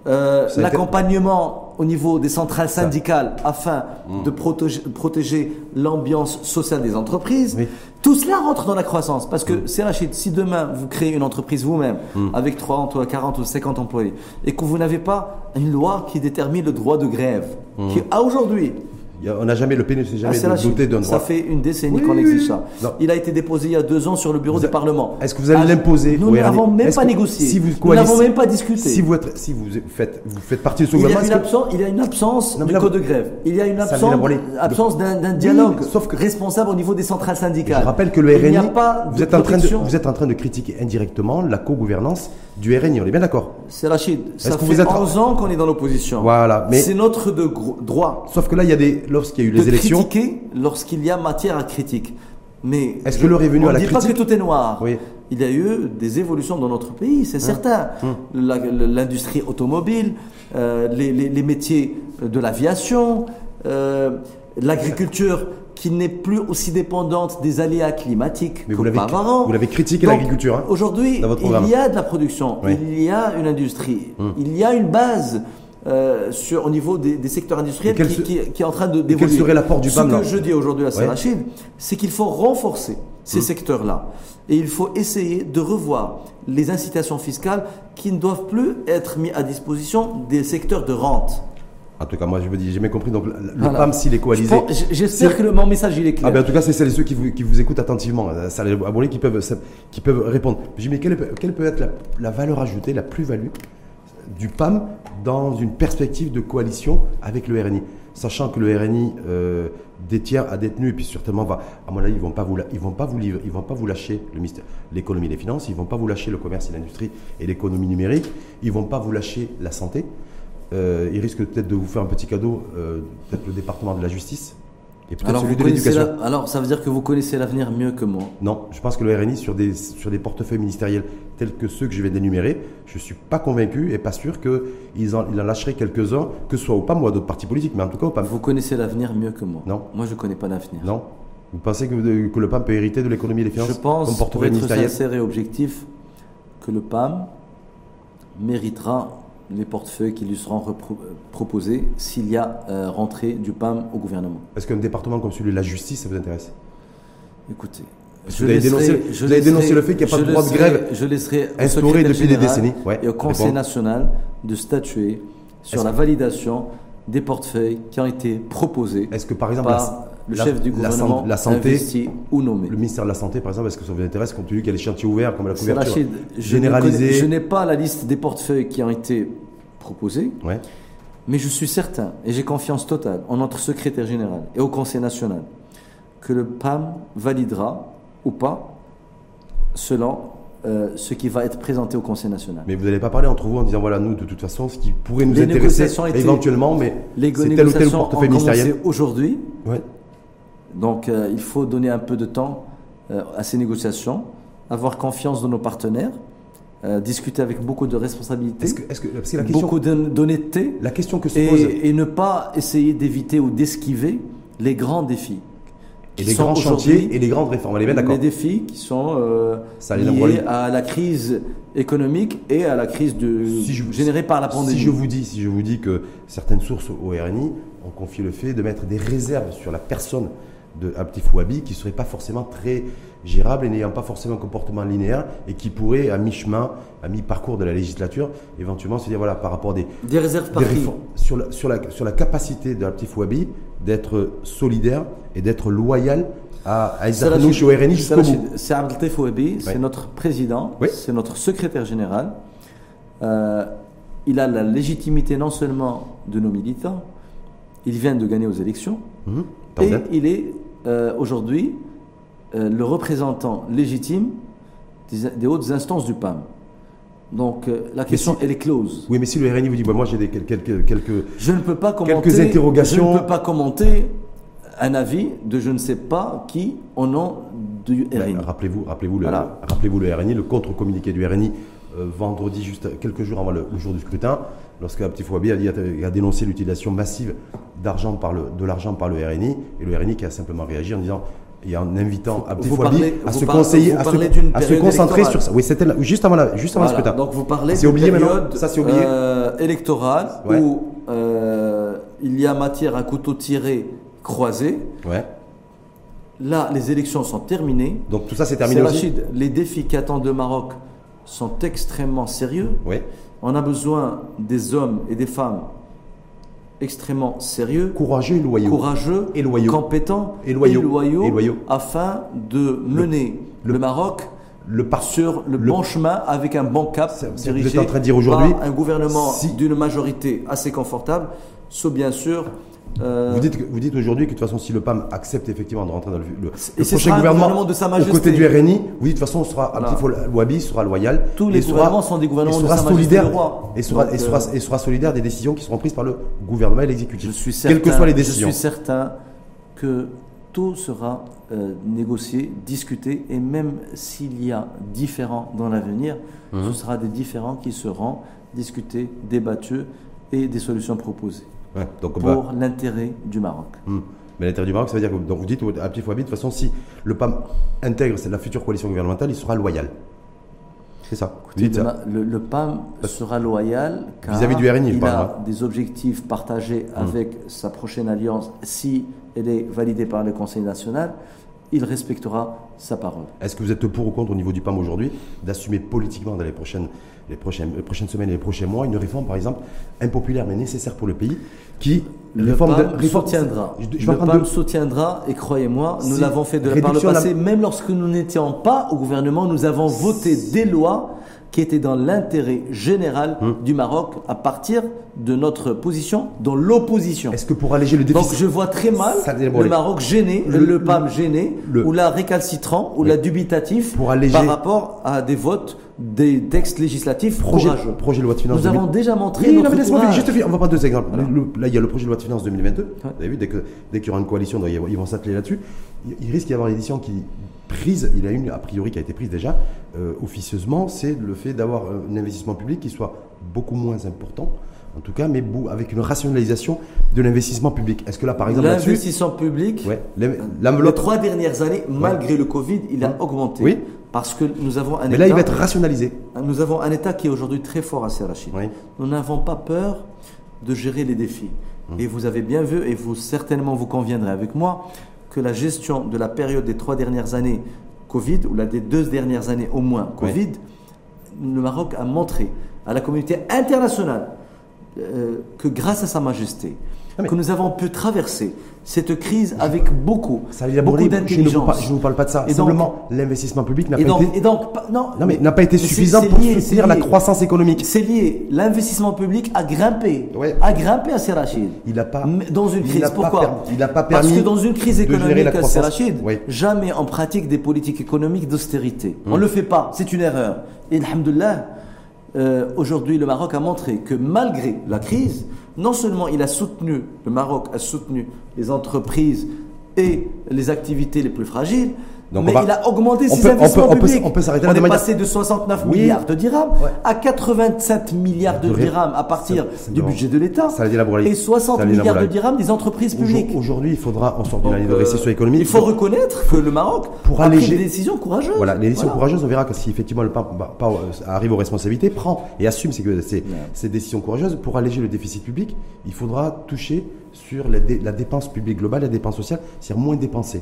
Euh, a L'accompagnement au niveau des centrales syndicales afin de protéger, protéger l'ambiance sociale des entreprises. Oui. Tout cela rentre dans la croissance. Parce que, c'est Rachid, si demain vous créez une entreprise vous-même avec 30 ou 40 ou 50 employés et que vous n'avez pas une loi qui détermine le droit de grève, qui à aujourd'hui a- on n'a jamais, le PNU s'est Ah, jamais la doté d'un droit. Ça fait une décennie Oui, qu'on exige oui. ça. Non. Il a été déposé il y a deux ans sur le bureau du Parlement. Est-ce que vous allez Ah, l'imposer Nous n'avons même pas négocié. Si vous nous n'avons même pas discuté. Si vous, êtes- si vous faites, vous faites partie de ce il, y a gouvernement, une absence, il y a une absence Non, du code de grève. Il y a une absence, d'un Oui, dialogue sauf que- responsable au niveau des centrales syndicales. Je rappelle que le RNI, vous êtes, en train de, vous êtes en train de critiquer indirectement la co-gouvernance du RNI, on est bien d'accord C'est Rachid. Ça que fait vous êtes- 11 ans qu'on est dans l'opposition. Voilà, mais- C'est notre de gro- droit Sauf que là, il y a des, lorsqu'il y a eu de les élections, critiquer lorsqu'il y a matière à critique. Mais Est-ce que l'heure est venue on à la ne dit pas critique que tout est noir. Oui. Il y a eu des évolutions dans notre pays, c'est certain. La- L'industrie automobile, euh, les, les- les métiers de l'aviation, euh, l'agriculture qui n'est plus aussi dépendante des aléas climatiques Mais qu'auparavant. vous l'avez critiqué, Donc, l'agriculture, hein, Aujourd'hui, il y a de la production, Oui. il y a une industrie, il y a une base euh, sur, au niveau des, des secteurs industriels quel qui, se- qui- qui est en train de quel d'évoluer. serait l'apport du Ce PAM, que je dis aujourd'hui à Ouais. Sarachid, c'est qu'il faut renforcer ces secteurs-là. Et il faut essayer de revoir les incitations fiscales qui ne doivent plus être mises à disposition des secteurs de rente. En tout cas, moi, je me dis, j'ai bien compris. Donc, le Voilà. PAM, s'il est coalisé. J'espère que le, mon message il est clair. Ah ben en tout cas, c'est celles et ceux qui vous, qui vous écoutent attentivement, euh, ça, les abonnés qui peuvent, qui peuvent répondre. Je dis, mais quelle, peut- quelle peut être la, la valeur ajoutée, la plus-value du PAM dans une perspective de coalition avec le RNI Sachant que le RNI euh, détient, a détenu, et puis certainement, va, à mon avis, ils ne vont, pas vous ils vont, pas vous livrer- ils vont pas vous lâcher le ministère, l'économie et les finances, ils ne vont pas vous lâcher le commerce et l'industrie et l'économie numérique, ils ne vont pas vous lâcher la santé. Euh, ils risquent peut-être de vous faire un petit cadeau, euh, peut-être le département de la justice et peut-être alors, celui de l'éducation. la- alors, ça veut dire que vous connaissez l'avenir mieux que moi. Non, je pense que le RNI, sur des, sur des portefeuilles ministériels tels que ceux que je vais d'énumérer, je ne suis pas convaincu et pas sûr qu'il en, il en lâcherait quelques-uns, que ce soit au PAM ou à d'autres partis politiques, mais en tout cas au PAM. Vous connaissez l'avenir mieux que moi. Non. Moi, je ne connais pas l'avenir. Non Vous pensez que, que le PAM peut hériter de l'économie et des finances Je pense, comme pour portefeuille être ministériel sincère et objectif, que le PAM méritera les portefeuilles qui lui seront euh, proposés s'il y a euh, rentrée du PAM au gouvernement. Est-ce qu'un département comme celui de la justice, ça vous intéresse? Écoutez, que vous avez dénoncé- vous avez dénoncé le fait qu'il n'y a pas je de droit de grève Je laisserai au instauré depuis des décennies. Ouais, et au Conseil national de statuer sur la validation des portefeuilles qui ont été proposés Est-ce que par exemple par le la- chef du gouvernement la santé, investi ou nommé? le ministère de la Santé par exemple, est-ce que ça vous intéresse compte tenu qu'il y a les chantiers ouverts comme la couverture Rachid, généralisée? Je n'ai pas la liste des portefeuilles qui ont été proposés, Ouais. mais je suis certain, et j'ai confiance totale en notre secrétaire général et au Conseil national, que le PAM validera ou pas selon euh, ce qui va être présenté au Conseil national. Mais vous n'allez pas parler entre vous en disant voilà, nous, de toute façon, ce qui pourrait nous Les intéresser éventuellement, mais Les c'est tel ou tel portefeuille ministériel. aujourd'hui, Ouais. Donc euh, il faut donner un peu de temps euh, à ces négociations, avoir confiance dans nos partenaires, euh, discuter avec beaucoup de responsabilité, Est-ce que, est-ce que, parce que la question, beaucoup d'hon- d'honnêteté. la question que se pose, et, et ne pas essayer d'éviter ou d'esquiver les grands défis. et les grands chantiers et les grandes réformes, on est bien d'accord Les défis qui sont euh, liés à la crise économique et à la crise de, Si je- générée par la pandémie. Si je vous dis, si je vous dis que certaines sources au RNI ont confié le fait de mettre des réserves sur la personne de Abdi Fouabi qui ne serait pas forcément très gérable et n'ayant pas forcément un comportement linéaire et qui pourrait, à mi-chemin, à mi-parcours de la législature, éventuellement se dire, voilà, par rapport à des, Des réserves par sur la, sur, la, sur la capacité de Abdi Fouabi d'être solidaire et d'être loyal à, et au RNI jusqu'au Rachid, bout. C'est Abdel Fouabi, c'est notre président, Oui. c'est notre secrétaire général. Euh, il a la légitimité non seulement de nos militants, il vient de gagner aux élections, Mhm. Et il est euh, aujourd'hui euh, le représentant légitime des, des hautes instances du PAM. Donc euh, la question, si- elle est close. Oui, mais si le RNI vous dit, bah, moi j'ai des, quelques, quelques, Je ne peux pas commenter. Quelques interrogations. Je ne peux pas commenter un avis de je ne sais pas qui au nom du Ben, RNI. Rappelez-vous, rappelez-vous le, Voilà. rappelez-vous le RNI, le contre-communiqué du RNI vendredi, juste quelques jours avant le, le jour du scrutin, lorsque Petit Fouabi a, dit- a dénoncé l'utilisation massive d'argent par le, de l'argent par le RNI, et le RNI qui a simplement réagi en disant et en invitant Abdi vous Fouabi à se conseiller, vous à se, à concentrer sur ça. Oui, c'était là- juste avant, la, juste avant Voilà, le scrutin. donc vous parlez d'une oublié période Ça, c'est oublié euh, électorale Ouais. où euh, il y a matière à couteau tiré croisé. Ouais. Là, les élections sont terminées. Donc tout ça, c'est terminé aussi Rachid, les défis qui attendent le Maroc sont extrêmement sérieux. Oui. On a besoin des hommes et des femmes extrêmement sérieux, Courageux et loyaux. courageux, Et loyaux. compétent Et loyaux. loyaux, Et loyaux. afin de mener le, Maroc Le par- sur le, le- bon chemin avec un bon cap dirigé en train de dire aujourd'hui, un gouvernement si- d'une majorité assez confortable, sauf bien sûr euh, Vous dites, que- vous dites aujourd'hui que de toute façon, si le PAM accepte effectivement de rentrer dans le, le- Et le prochain gouvernement, gouvernement de Sa aux Majesté. côtés du RNI, vous dites de toute façon, on sera Voilà. Sera loyal. Tous les et sera- gouvernements sont des gouvernements de Sa Majesté solidaire, le roi. Et sera, Donc, et, sera, euh, et sera solidaire des décisions qui seront prises par le gouvernement et l'exécutif. Je Quelles que soient les je décisions. suis certain que tout sera euh, négocié, discuté, et même s'il y a différents dans l'avenir, Mhm. ce sera des différents qui seront discutés, débattus et des solutions proposées Ouais, donc, bah, pour l'intérêt du Maroc. hum. Mais l'intérêt du Maroc, ça veut dire que donc vous dites à Abdel Wabi, de toute façon, si le PAM intègre la future coalition gouvernementale, il sera loyal. C'est ça. Le, ça. le- le PAM sera loyal car Vis-à-vis du RNI, il parle, a hein. des objectifs partagés avec sa prochaine alliance si elle est validée par le Conseil national. Il respectera sa parole. Est-ce que vous êtes pour ou contre au niveau du PAM aujourd'hui d'assumer politiquement dans les prochaines, les, prochaines, les prochaines semaines et les prochains mois une réforme, par exemple, impopulaire mais nécessaire pour le pays qui Le réforme PAM de- réforme- soutiendra. Je, le PAM soutiendra et croyez-moi, nous Si. l'avons fait de la par le à la- passé, même lorsque nous n'étions pas au gouvernement, nous avons voté des lois qui étaient dans l'intérêt général Hum. du Maroc à partir de notre position dans l'opposition. Est-ce que pour alléger le déficit Donc je vois très mal le Maroc gêné, le- le, PAM gêné, le- ou la récalcitrant, ou Oui. la dubitatif Pour alléger- par rapport à des votes, des textes législatifs projet, courageux. projet de loi de finances Nous 2000. avons déjà montré Oui, non, mais laisse-moi juste. On va prendre deux exemples. Voilà. Le- là, il y a le projet de loi de finances 2022. Ouais. Vous avez vu, dès qu'il y aura une coalition, donc, ils vont- s'atteler là-dessus. Il, il risque d'y avoir une édition qui prise, il y a une a priori qui a été prise déjà euh, officieusement, c'est le fait d'avoir un investissement public qui soit beaucoup moins important, en tout cas, mais avec une rationalisation de l'investissement public. Est-ce que là, par exemple, L'investissement public, ouais, les trois dernières années, malgré le Covid, il a Hum. augmenté. Oui. Parce que nous avons un mais État, là, il va être rationalisé. nous avons un État qui est aujourd'hui très fort à Serrachid. Oui. Nous n'avons pas peur de gérer les défis. Hum. Et vous avez bien vu, et vous certainement vous conviendrez avec moi, que la gestion de la période des trois dernières années Covid, ou la des deux dernières années au moins Oui. Covid, le Maroc a montré à la communauté internationale euh, que grâce à Sa Majesté, Ah, mais- que nous avons pu traverser cette crise avec beaucoup, Ça veut dire, beaucoup Boris, je ne vous d'intelligence. je ne vous parle pas de ça. Et Simplement, l'investissement public n'a pas donc, été et donc, pas- non, Non, mais n'a pas été mais c'est- suffisant pour lié, soutenir la croissance économique. C'est lié. L'investissement public a grimpé. Ouais. A grimpé à Serrachid. Il n'a pas- Dans une il crise. pas Pourquoi permis- il n'a pas Parce permis que dans une crise économique à. Serrachid, Oui. jamais on pratique des politiques économiques d'austérité. Hum. On ne le fait pas. C'est une erreur. Et alhamdoulilah, euh, aujourd'hui, le Maroc a montré que malgré la crise, non seulement il a soutenu, le Maroc a soutenu les entreprises et les activités les plus fragiles, Donc mais on va- il a augmenté ses peut- investissements on peut- publics. on peut s'arrêter là On de est manière- passé de 69 Oui. milliards de dirhams Ouais. à 87 milliards de dirhams à partir Ça- du budget de l'État et 60 Ça a dit la milliards de dirhams des entreprises publiques. Aujourd'hui- il faudra, on sort d'une année de euh, récession économique. Il faut reconnaître que le Maroc Pour a pris alléger- des décisions courageuses. Voilà, les décisions Voilà. courageuses, on verra que si effectivement le pas, euh, arrive aux responsabilités, prend et assume ces, ces, ces décisions courageuses. Pour alléger le déficit public, il faudra toucher sur la, dé- la dépense publique globale, la dépense sociale, c'est-à-dire moins dépenser.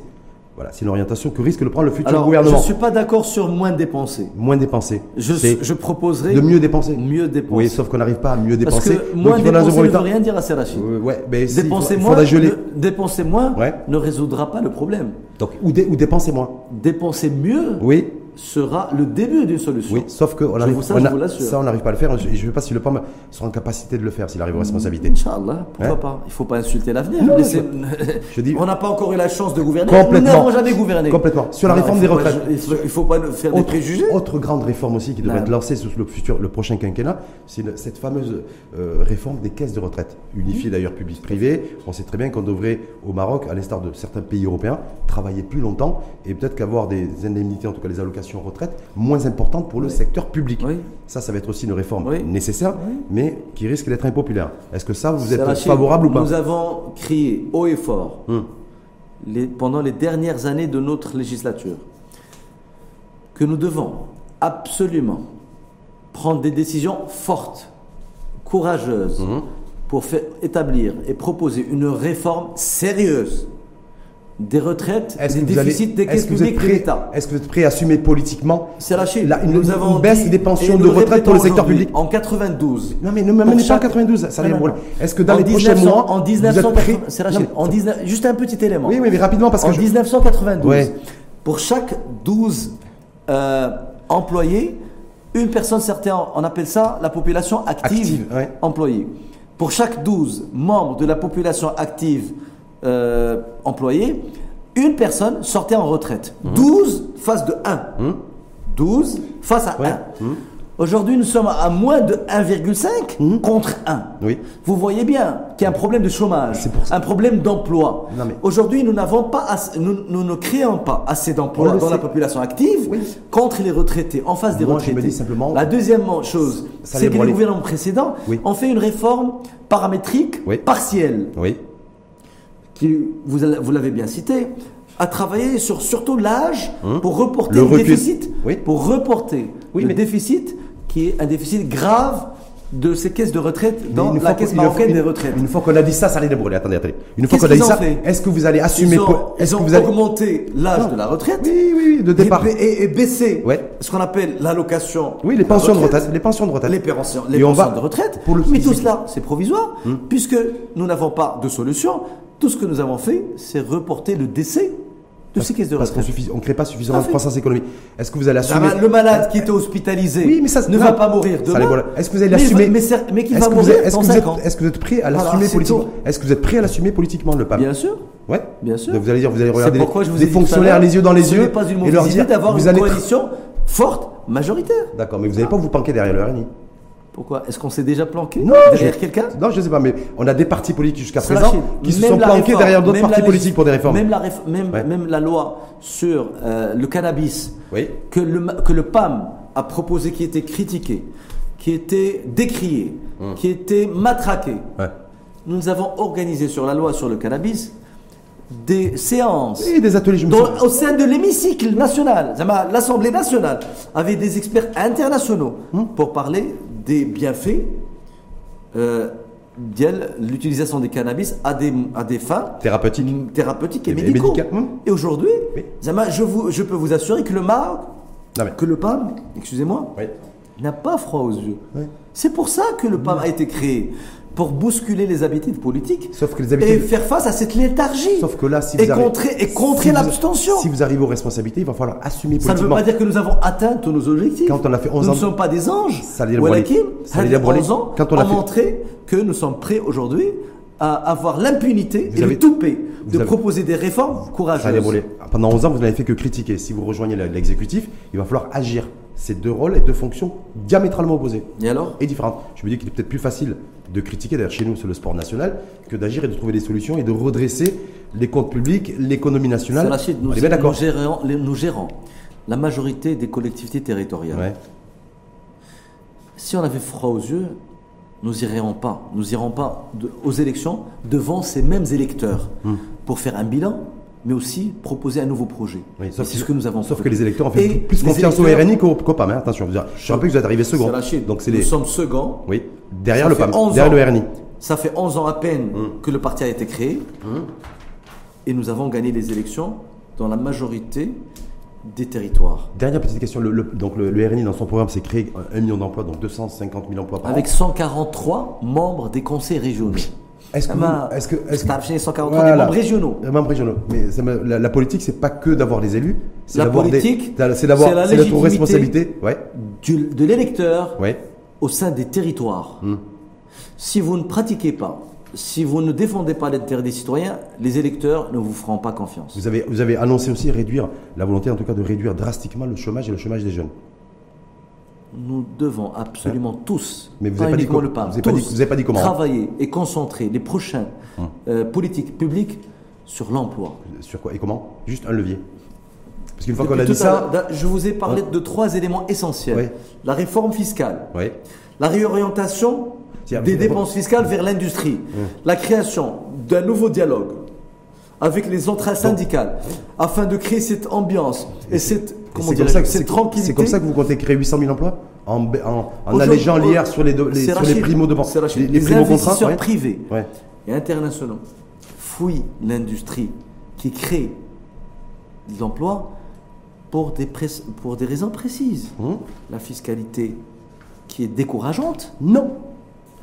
Voilà, c'est une orientation que risque de prendre le futur Alors, je gouvernement. ne suis pas d'accord sur moins dépenser. Moins dépenser. Je, je proposerais de mieux dépenser. mieux dépenser. Oui, sauf qu'on n'arrive pas à mieux Parce dépenser. que Donc, moins dépenser ne veut rien dire à Serrachid. Euh, ouais, mais si, Dépenser moins, geler. ne, dépenser moins Ouais. ne résoudra pas le problème. Donc, ou, dé- ou dépenser moins. Dépenser mieux Oui, sera le début d'une solution. oui, sauf que on arrive, ça, on a- ça, on n'arrive pas à le faire. Je ne sais pas si le PAM sera en capacité de le faire, s'il arrive aux responsabilités. Inch'Allah, pourquoi Ouais. pas Il ne faut pas insulter l'avenir. Non, [LAUGHS] on n'a pas encore eu la chance de gouverner. Complètement. Nous n'avons jamais gouverné. Complètement. Sur la Alors, réforme des pas- retraites. Il ne faut, pas faire des Autre, préjugés. autre grande réforme aussi qui devrait Non. être lancée sous le futur, le prochain quinquennat, c'est cette fameuse euh, réforme des caisses de retraite, unifiée d'ailleurs public-privé. On sait très bien qu'on devrait au Maroc, à l'instar de certains pays européens, travailler plus longtemps et peut-être qu'avoir des indemnités, en tout cas les allocations retraite, moins importantes pour le secteur public. Oui. Ça, ça va être aussi une réforme Oui. nécessaire, mais qui risque d'être impopulaire. Est-ce que ça, vous êtes Rachid, favorable ou pas Nous avons crié haut et fort Hum. les- pendant les dernières années de notre législature que nous devons absolument prendre des décisions fortes, courageuses, Mhm. pour faire établir et proposer une réforme sérieuse des retraites, des déficits des caisses que vous êtes publiques de prêt- l'État. Est-ce que vous êtes prêt à assumer politiquement C'est la- une, nous une avons baisse dit- des pensions de retraite pour le secteur public En 92. Non mais ne me Pour menez pas en chaque- 92, ça Non, non, non. Est-ce que dans En les prochains 1900 mois, en vous êtes 1980, prêts c'est Non, en 19 juste un petit élément. Oui, oui, mais rapidement parce que en je- 1992, Ouais. pour chaque 12 euh, employés, une personne certaine, on appelle ça la population active, Active, ouais. employée. Pour chaque 12 membres de la population active euh, employée, une personne sortait en retraite. 12 face de 1. 12 face à Ouais. 1. Aujourd'hui, nous sommes à moins de 1,5 contre 1. Oui. Vous voyez bien qu'il y a un problème de chômage, un problème d'emploi. Mais- Aujourd'hui, nous n'avons pas, assez- nous, nous ne créons pas assez d'emplois dans la population active Oui. contre les retraités, en face des Moi, je me retraités. dis simplement- La deuxième chose, c'est que les gouvernements précédents Oui. ont fait une réforme paramétrique partielle Oui. Qui, vous, allez- vous l'avez bien cité, a travaillé sur surtout l'âge pour reporter Hum. Le le, déficit, Oui. pour reporter Oui, le mais- déficit qui est un déficit grave de ces caisses de retraite dans une la fois caisse une marocaine des retraites. Une fois qu'on a dit ça, ça allait débrûler. Attendez, attendez. Une fois qu'on a dit ça, est-ce que vous allez assumer Ils ont, Est-ce ils que ont vous allez augmenté l'âge Non. de la retraite Oui, oui, oui, de départ. et, et- et baissé Ouais. ce qu'on appelle l'allocation. Oui, les pensions de retraite. les pensions de retraite. Les pensions, les pensions de retraite. pour le mais tout physique. cela, c'est provisoire, puisque nous n'avons pas de solution. Tout ce que nous avons fait, c'est reporter le décès de ces caisses de Parce qu'on retraite. ne crée pas suffisamment de croissance économique. Est-ce que vous allez assumer va, le malade qui était hospitalisé Oui, mais ça ne va pas mourir demain. Est-ce que vous allez l'assumer mais mais qu'il Est-ce va mourir Est-ce que vous êtes- prêt à l'assumer politiquement. Est-ce que vous êtes prêt à l'assumer politiquement le PAM Bien sûr. Ouais. Bien sûr. Donc vous allez dire, vous allez regarder je vous les fonctionnaires les yeux dans les yeux n'est pas une et leur dire d'avoir une coalition forte, majoritaire. D'accord, mais vous n'allez pas vous planquer derrière le RNI. Pourquoi Est-ce qu'on s'est déjà planqué Non, derrière je- quelqu'un Non, je sais pas, mais on a des partis politiques jusqu'à présent qui se sont la planqués réforme, derrière d'autres partis politiques pour des réf- réformes. Même la, réf- même, Ouais. même la loi sur euh, le cannabis Oui. que le, que le PAM a proposé, qui était critiqué, qui était décrié, qui était matraqué. Hum. Ouais. Nous avons organisé sur la loi sur le cannabis des séances Et des ateliers, je me dans- au sein de l'hémicycle national. L'Assemblée nationale avait des experts internationaux Hum. pour parler des bienfaits euh, l'utilisation des cannabis à des, à des fins Thérapeutiques. thérapeutiques et, Et médicaux. Et aujourd'hui, Oui. Zama, je, vous, je peux vous assurer que le Maroc, Non, mais- que le PAM, excusez-moi, Oui. n'a pas froid aux yeux. Oui. C'est pour ça que le PAM a été créé, pour bousculer les habitudes politiques Sauf que les et habitudes- faire face à cette léthargie. Sauf que là, si et vous arrivez- contrer, et contrer si l'abstention. Si vous arrivez aux responsabilités, il va falloir assumer Ça ne veut politiquement. pas dire que nous avons atteint tous nos objectifs. Quand on a fait 11 nous ans- ne sommes pas des anges. Ça allait le Walakin, brûler. Ça allait Hadi le brûler. 11 ans Quand on a ont fait- montré que nous sommes prêts aujourd'hui à avoir l'impunité et avez- le toupet de avez- proposer des réformes courageuses. Pendant 11 ans, vous n'avez fait que critiquer. Si vous rejoignez le- l'exécutif, il va falloir agir. C'est deux rôles et deux fonctions diamétralement opposées Et alors et différentes. Je me dis qu'il est peut-être plus facile de critiquer, d'ailleurs chez nous c'est le sport national, que d'agir et de trouver des solutions et de redresser les comptes publics, l'économie nationale. Rachid, nous, On est bien nous gérons, les- nous gérons la majorité des collectivités territoriales. Ouais. Si on avait froid aux yeux, nous n'irions pas, nous irons pas de- aux élections devant ces mêmes électeurs Hmm. pour faire un bilan, mais aussi proposer un nouveau projet. Oui, c'est ce que nous avons Sauf fait. que les électeurs ont fait Et plus les confiance au RNI qu'au PAM. hein. Attention, je je rappelle que vous êtes arrivé second. Donc c'est nous les. sommes seconds. Oui, derrière Ça le PAM, 11 derrière ans. le RNI. Ça fait 11 ans à peine Hmm. que le parti a été créé. Et nous avons gagné les élections dans la majorité des territoires. Dernière petite question. Le, le- donc le, le RNI dans son programme, c'est créer un million d'emplois, donc 250 000 emplois par Avec an. 143 membres des conseils régionaux. Est-ce que, est-ce que, est-ce que- t'as acheté 143 des membres régionaux. Les membres régionaux. Mais ça la, la politique, c'est pas que d'avoir des élus, c'est La d'avoir des, politique, c'est d'avoir, c'est la. Ouais, Du- de l'électeur ouais. au sein des territoires. Hmm. Si vous ne pratiquez pas, si vous ne défendez pas l'intérêt des citoyens, les électeurs ne vous feront pas confiance. Vous avez, vous avez annoncé aussi réduire, la volonté en tout cas de réduire drastiquement le chômage et le chômage des jeunes. Nous devons absolument tous, Mais vous pas avez pas dit uniquement co- le PAM, vous avez pas dit- tous vous avez pas dit comment, travailler et concentrer les prochaines euh, politiques publiques sur l'emploi. Sur quoi? Et comment? Juste un levier. Parce qu'une fois qu'on a dit ça, Je vous ai parlé de trois éléments essentiels. La réforme fiscale, la réorientation des dépenses fiscales vers l'industrie, la création d'un nouveau dialogue avec les centrales syndicales, afin de créer cette ambiance et cette, c'est comme ça que cette c'est- tranquillité. C'est comme ça que vous comptez créer 800 000 emplois en, allégeant l'IR sur les, les, sur les primo de les, les Les investisseurs ouais. privés Ouais. et internationaux fouillent l'industrie qui crée des emplois pour des, pré- pour des raisons précises. Hum La fiscalité qui est décourageante, Non.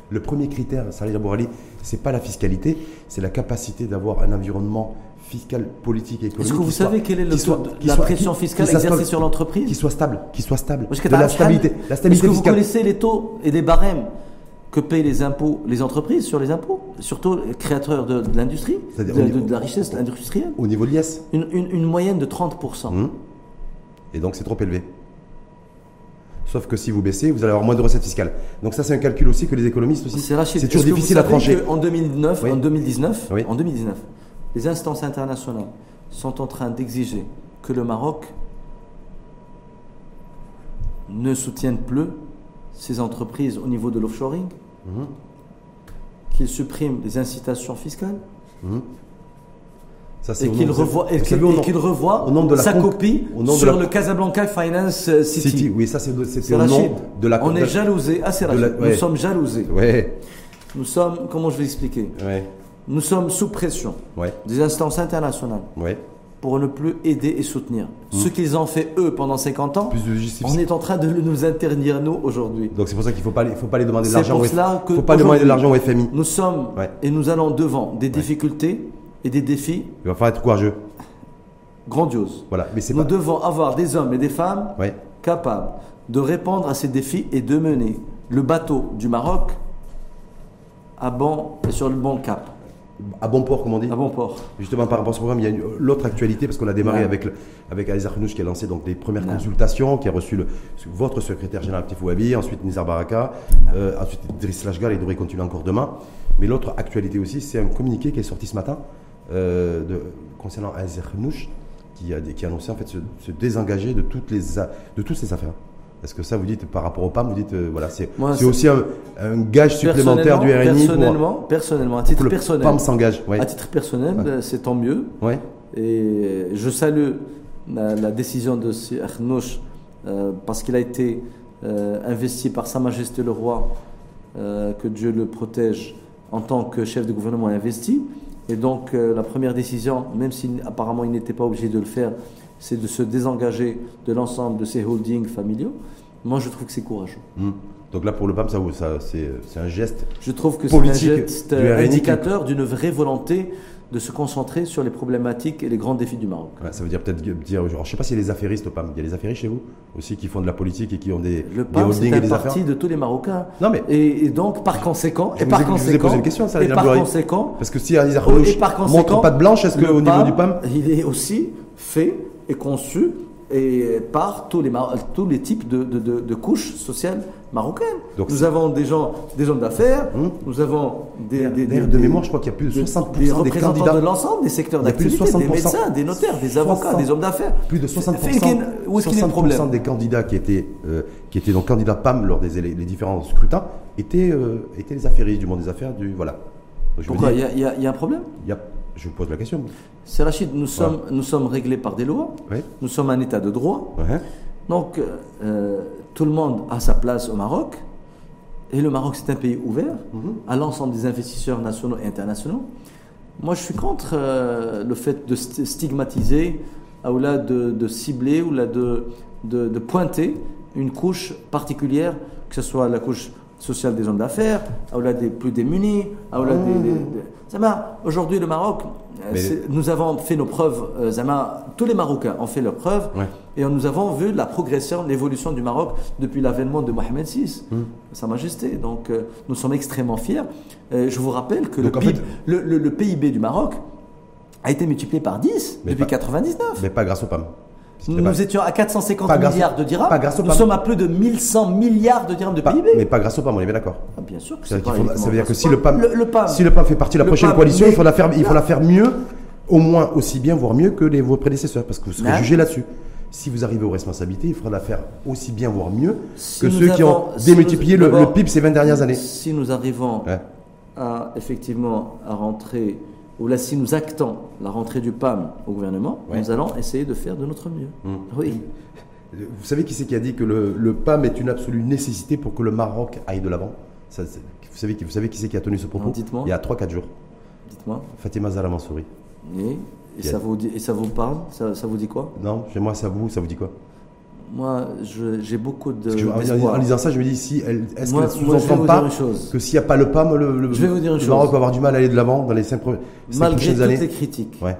Le premier critère, Salih Bourali, c'est pas la fiscalité, c'est la capacité d'avoir un environnement fiscal, politique et économique. Est-ce que vous soit- savez quelle est le soit- de- la soit- pression fiscale exercée stable, sur l'entreprise Qui soit stable, qui soit stable. De la stabilité, la Est-ce que vous fiscale. connaissez les taux et les barèmes que payent les impôts, les entreprises sur les impôts, surtout les créateurs de, de l'industrie, de, C'est-à-dire de- de la richesse industrielle Au niveau de l'IS. une, une- une moyenne de 30%. Hum. Et donc c'est trop élevé. Sauf que si vous baissez, vous allez avoir moins de recettes fiscales. Donc ça c'est un calcul aussi que les économistes aussi. C'est toujours difficile à trancher. qu'en 2009, Oui. en 2019, Oui. en 2019, les instances internationales sont en train d'exiger que le Maroc ne soutienne plus ses entreprises au niveau de l'offshoring, Mhm. qu'il supprime les incitations fiscales Ça, c'est et qu'il et savez, au nom- nom de la sa copie au nom de sur la- le Casablanca Finance euh, City. City, oui, ça c'est Rachid. nom de la. On est jalousé. Ah, Rachid. ouais. Nous sommes jalousés. Ouais, Nous sommes, comment je vais expliquer ouais, Nous sommes sous pression ouais, des instances internationales ouais. pour ne plus aider et soutenir. Ce qu'ils ont fait eux pendant 50 ans, Mmh. On est en train de nous interdire nous aujourd'hui. Donc c'est pour ça qu'il ne faut pas, les- faut pas les demander de C'est l'argent. pour au- cela que faut pas demander de l'argent au FMI. Nous sommes Ouais. et nous allons devant des difficultés et des défis Il va falloir être courageux. grandioses. Voilà, mais Nous pas. devons avoir des hommes et des femmes capables de répondre à ces défis et de mener le bateau du Maroc à bon sur le bon cap, À bon port, comme on dit. à bon port. Justement, par rapport à ce programme, il y a une- l'autre actualité, parce qu'on a démarré Ouais. avec, avec Zakhnouch qui a lancé donc, les premières Ouais. consultations, qui a reçu le, votre secrétaire général Petit Fouabi, ensuite Nizar Baraka, euh, ensuite Driss Lashgal, il devrait continuer encore demain. Mais l'autre actualité aussi, c'est un communiqué qui est sorti ce matin euh, de, concernant Zakhnouch, qui a, qui a annoncé en fait se, se désengager de toutes, les, de toutes ces affaires. Est-ce que ça, vous dites, par rapport au PAM, vous dites, euh, voilà, c'est aussi un, un gage supplémentaire du Personnellement- RNI pour, personnellement, à pour titre que le personnel, PAM s'engage. Ouais. à titre personnel, Ouais. c'est tant mieux. Ouais. Et je salue la, la décision de ce Arnouch euh, parce qu'il a été euh, investi par Sa Majesté le Roi, que Dieu le protège en tant que chef de gouvernement investi. Et donc la première décision, même si apparemment il n'était pas obligé de le faire, c'est de se désengager de l'ensemble de ses holdings familiaux. Moi je trouve que c'est courageux. Hmm. Donc là, pour le PAM, ça, ça, c'est c'est un geste Je trouve que c'est un geste du indicateur d'une vraie volonté de se concentrer sur les problématiques et les grands défis du Maroc. Ouais, ça veut dire peut-être dire, alors, je sais pas s'il y a des affairistes au PAM. Il y a des affairistes chez vous aussi qui font de la politique et qui ont des, Le des PAM, c'est un parti de tous les Marocains. Non, mais- et, et donc, par conséquent, Je et par ai- je vous ai conséquent, posé une question, ça, et par conséquent, Parce que si par conséquent, montre pas de blanche, est-ce qu'au niveau du PAM, il est aussi fait conçu et par tous les, tous les types de, de- de- de couches sociales marocaines. Donc nous avons des gens, des hommes d'affaires, Hum. nous avons des, des, de mémoire, je crois qu'il y a plus de des- 60% des des représentants candidats. de l'ensemble des secteurs d'activité, des 60%. médecins, des notaires, des avocats, 60 des hommes d'affaires. plus de Fait 60%, qu'il- Où est-ce qu'il y a le problème 60% des candidats qui étaient, euh, qui étaient donc candidats PAM lors des les différents scrutins étaient, euh, étaient les affairistes du monde des affaires. Du, voilà. Donc, je Pourquoi? il y, y y a un problème? Il y a- je vous pose la question. C'est Rachid, nous sommes, nous sommes réglés par des lois, Ouais. nous sommes un état de droit, Ouais. donc euh, tout le monde a sa place au Maroc, et le Maroc c'est un pays ouvert Mhm. à l'ensemble des investisseurs nationaux et internationaux. Moi je suis contre euh, le fait de st- stigmatiser, ou là de, de cibler, ou là de, de, de pointer une couche particulière, que ce soit la couche sociale des hommes d'affaires, ou là des plus démunis, ou là des- des- des- Zama, aujourd'hui le Maroc, euh, Mais- nous avons fait nos preuves, euh, Zama, tous les Marocains ont fait leurs preuves, Ouais. et nous avons vu la progression, l'évolution du Maroc depuis l'avènement de Mohamed VI, Hmm. Sa Majesté. Donc euh, nous sommes extrêmement fiers. Je vous rappelle que le, Donc, PIB, fait- le, le- le PIB du Maroc a été multiplié par 10 Mais depuis pas- 99. Mais pas grâce au PAM. Nous, pas- étions à 450 Pas grâce- milliards de dirhams. pas grâce au nous sommes à plus de 1100 milliards de dirhams de PIB. mais pas grâce au PAM, on est bien d'accord. Ah, bien sûr que Ça veut c'est pas faut- ça veut dire que si le PAM, le, le PAM, si le PAM fait partie de la prochaine PAM, coalition, mais- il faut la faire, il faut la faire mieux, au moins aussi bien, voire mieux que les, vos prédécesseurs, parce que vous serez Non. jugé là-dessus. Si vous arrivez aux responsabilités, il faudra la faire aussi bien, voire mieux Si que ceux qui ont si démultiplié nous- le, PIB ces 20 dernières années. Si nous arrivons Ouais. à effectivement à rentrer, ou là si nous actons la rentrée du PAM au gouvernement, Ouais. nous allons essayer de faire de notre mieux. Mm. Oui. [LAUGHS] Vous savez qui c'est qui a dit que le, le PAM est une absolue nécessité pour que le Maroc aille de l'avant? Vous, savez, qui- vous savez qui c'est qui a tenu ce propos? Non, dites-moi. Il y a 3-4 jours. Dites-moi. Fatima Zahra Mansouri. Et, Et ça, vous dit, et ça vous parle? Ça, ça vous dit quoi? Non, chez moi, ça vous, ça vous dit quoi? Moi, j'ai beaucoup de. En, lisant ça, je me dis, si elle, est-ce qu'elle moi, je vais sous-entend vous pas dire une chose. que s'il n'y a pas le PAM, le, le- Je vais vous dire une le chose. Maroc va avoir du mal à aller de l'avant dans les cinq, pro- cinq Malgré prochaines toutes années les critiques, Ouais.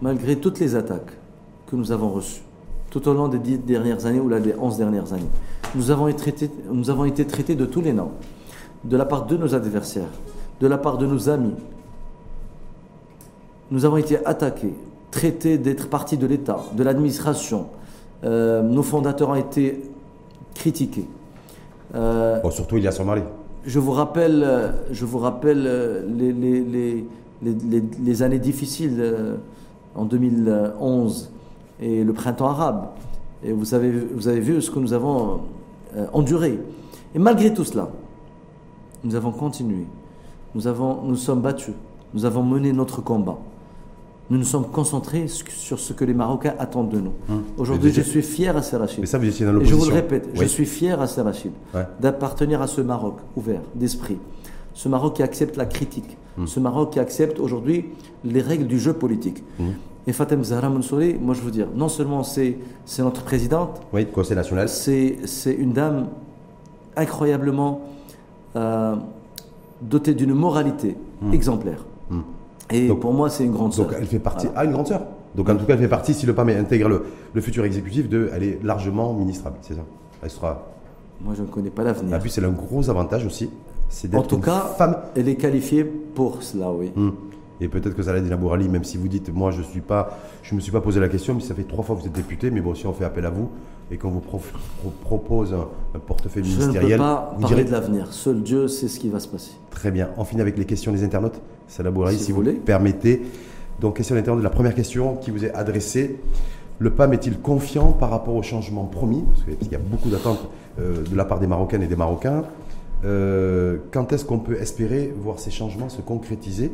malgré toutes les attaques que nous avons reçues tout au long des dix dernières années ou là, des onze dernières années, nous avons, été traités, nous avons été traités de tous les noms, de la part de nos adversaires, de la part de nos amis. Nous avons été attaqués, traités d'être partie de l'État, de l'administration. Euh, nos fondateurs ont été critiqués. Euh, Bon, surtout, il y a son mari. je vous rappelle, euh, je vous rappelle les, les, années difficiles en 2011 et le printemps arabe. Et vous avez, vous avez vu ce que nous avons enduré. Et malgré tout cela, nous avons continué. Nous, avons, nous sommes battus. Nous avons mené notre combat. Nous nous sommes concentrés sur ce que les Marocains attendent de nous. Aujourd'hui, Mais je suis fier à Serrachid. Mais ça, vous étiez dans Et je l'opposition. vous le répète, je suis fier à Serrachid Ouais. d'appartenir à ce Maroc ouvert d'esprit. Ce Maroc qui accepte la critique. Hmm. Ce Maroc qui accepte aujourd'hui les règles du jeu politique. Hmm. Et Fatem Zahra Mansouri, moi je veux dire, non seulement c'est notre présidente, Oui, Conseil national. c'est c'est une dame incroyablement euh, dotée d'une moralité exemplaire. Et Donc- pour moi, c'est une grande sœur. Donc elle fait partie. Voilà. Ah, une grande sœur. Donc en tout cas, elle fait partie, si le PAM intègre le, le futur exécutif, de, elle est largement ministrable, c'est ça. Elle sera. Moi, je ne connais pas Et l'avenir. puis c'est un gros avantage aussi, c'est En d'être tout une cas, femme. elle est qualifiée pour cela, oui. Hmm. Et peut-être que Saladin Bourali, même si vous dites, moi je suis pas, je me suis pas posé la question, mais ça fait trois fois que vous êtes député, mais bon, si on fait appel à vous et qu'on vous pro- propose un, un portefeuille Je ne peux ministériel, pas vous parler direz de l'avenir. Seul Dieu sait ce qui va se passer. très bien. On finit avec les questions des internautes. Salah Bourali, Si si, vous voulez. permettez. Donc question d'internaute, la première question qui vous est adressée. Le PAM est-il confiant par rapport au changement promis? Parce qu'il y a beaucoup d'attentes euh, de la part des Marocaines et des Marocains. Euh, quand est-ce qu'on peut espérer voir ces changements se concrétiser,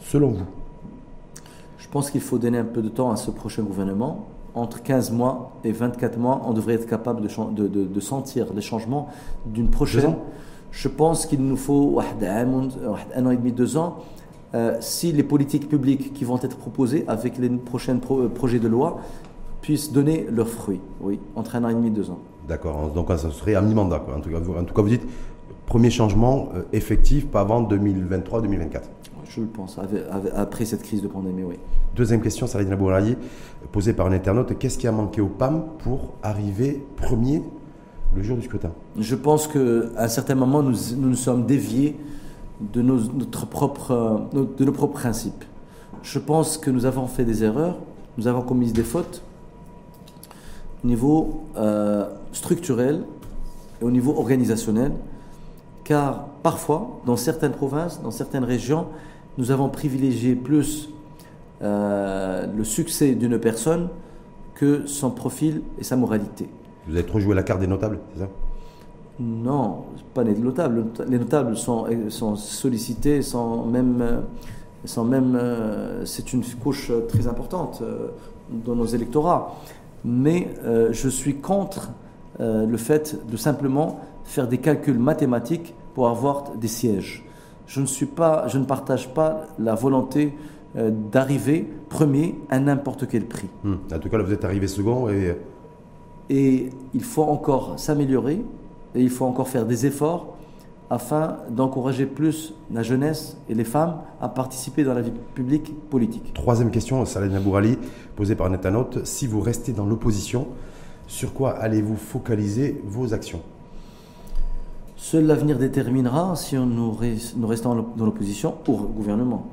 selon vous? Je pense qu'il faut donner un peu de temps à ce prochain gouvernement. Entre 15 mois et 24 mois, on devrait être capable de, de- de- de sentir les changements d'une prochaine. Je pense qu'il nous faut un an et demi, deux ans, euh, si les politiques publiques qui vont être proposées avec les prochains euh, projets de loi puissent donner leurs fruits, oui, entre un an et demi, deux ans. D'accord, donc ça serait un mi-mandat. En, tout cas, vous dites premier changement euh, effectif pas avant 2023-2024. Je le pense, après cette crise de pandémie, oui. Deuxième question, Saladina Bourali, posée par un internaute. Qu'est-ce qui a manqué au PAM pour arriver premier je pense qu'à un certain moment, nous nous, sommes déviés euh, de nos propres principes. Je pense que nous avons fait des erreurs, nous avons commis des fautes au niveau euh, structurel et au niveau organisationnel, car parfois, dans certaines provinces, dans certaines régions, nous avons privilégié plus euh, le succès d'une personne que son profil et sa moralité. Vous avez trop joué la carte des notables, c'est ça? Non, pas les notables. Les notables sont, sont sollicités sans même. Sans même euh, c'est une couche très importante euh, dans nos électorats. Mais euh, je suis contre euh, le fait de simplement faire des calculs mathématiques pour avoir des sièges. Je ne, suis pas, je ne partage pas la volonté euh, d'arriver premier à n'importe quel prix. Hmm. En tout cas, là, vous êtes arrivé second et Et il faut encore s'améliorer et il faut encore faire des efforts afin d'encourager plus la jeunesse et les femmes à participer dans la vie publique politique. troisième question, Saladin Bourali, posée par internaute. Si vous restez dans l'opposition, sur quoi allez-vous focaliser vos actions? Seul l'avenir déterminera si on nous, res- nous restons dans l'opposition au gouvernement.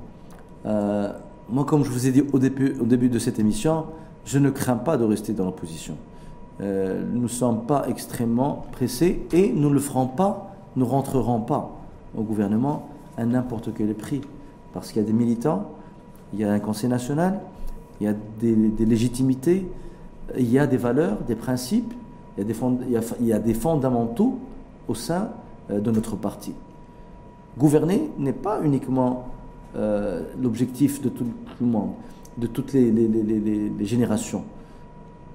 Euh, moi, comme je vous ai dit au début, au début de cette émission, je ne crains pas de rester dans l'opposition. Euh, nous ne sommes pas extrêmement pressés et nous ne le ferons pas, nous rentrerons pas au gouvernement à n'importe quel prix. Parce qu'il y a des militants, il y a un conseil national, il y a des, légitimités, il y a des valeurs, des principes, il y a des, fondamentaux au sein euh, de notre parti. Gouverner n'est pas uniquement euh, l'objectif de tout, le monde, de toutes les générations.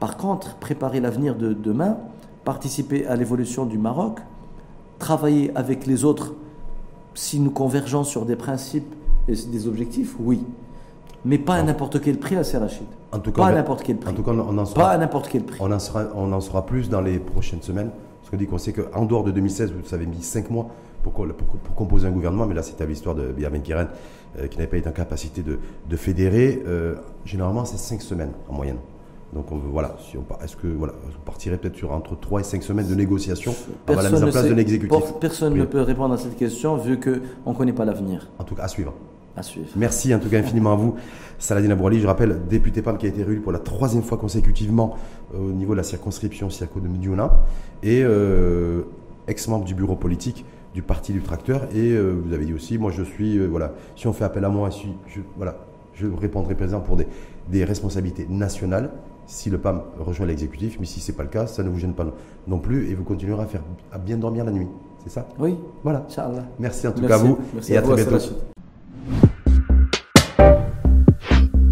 Par contre, préparer l'avenir de demain, participer à l'évolution du Maroc, travailler avec les autres si nous convergeons sur des principes et des objectifs, oui. mais pas à n'importe quel prix, à Rachid. En tout cas, pas à n'importe quel prix. En tout cas, on en pas sera, à n'importe quel prix. on en sera, on en saura plus dans les prochaines semaines. Parce qu'on dit qu'on sait qu'en dehors de 2016, vous avez mis 5 mois pour, pour, pour composer un gouvernement, mais là c'était l'histoire de Biaven Kiren euh, qui n'avait pas été en capacité de, de fédérer. Euh, généralement, c'est 5 semaines en moyenne. Donc on, voilà, si on, est-ce que voilà, on partirait peut-être sur entre 3 et 5 semaines de négociations avant la mise en place sait, de l'exécutif Personne Oui. ne peut répondre à cette question vu qu'on ne connaît pas l'avenir. En tout cas, à suivre. À suivre. Merci en tout cas infiniment à vous, [LAUGHS] Saladin Abouali. Je rappelle, député PAM qui a été réélu pour la troisième fois consécutivement euh, au niveau de la circonscription Siaco de Mediouna et euh, ex-membre du bureau politique du parti du tracteur. Et euh, vous avez dit aussi, moi je suis, euh, voilà, si on fait appel à moi, si, je, voilà, je répondrai présent pour des, des responsabilités nationales si le PAM rejoint l'exécutif, mais si ce n'est pas le cas, ça ne vous gêne pas non plus et vous continuerez à, faire, à bien dormir la nuit. C'est ça? Oui, Voilà. Merci en tout Merci. cas à vous Merci et à à vous, très bientôt.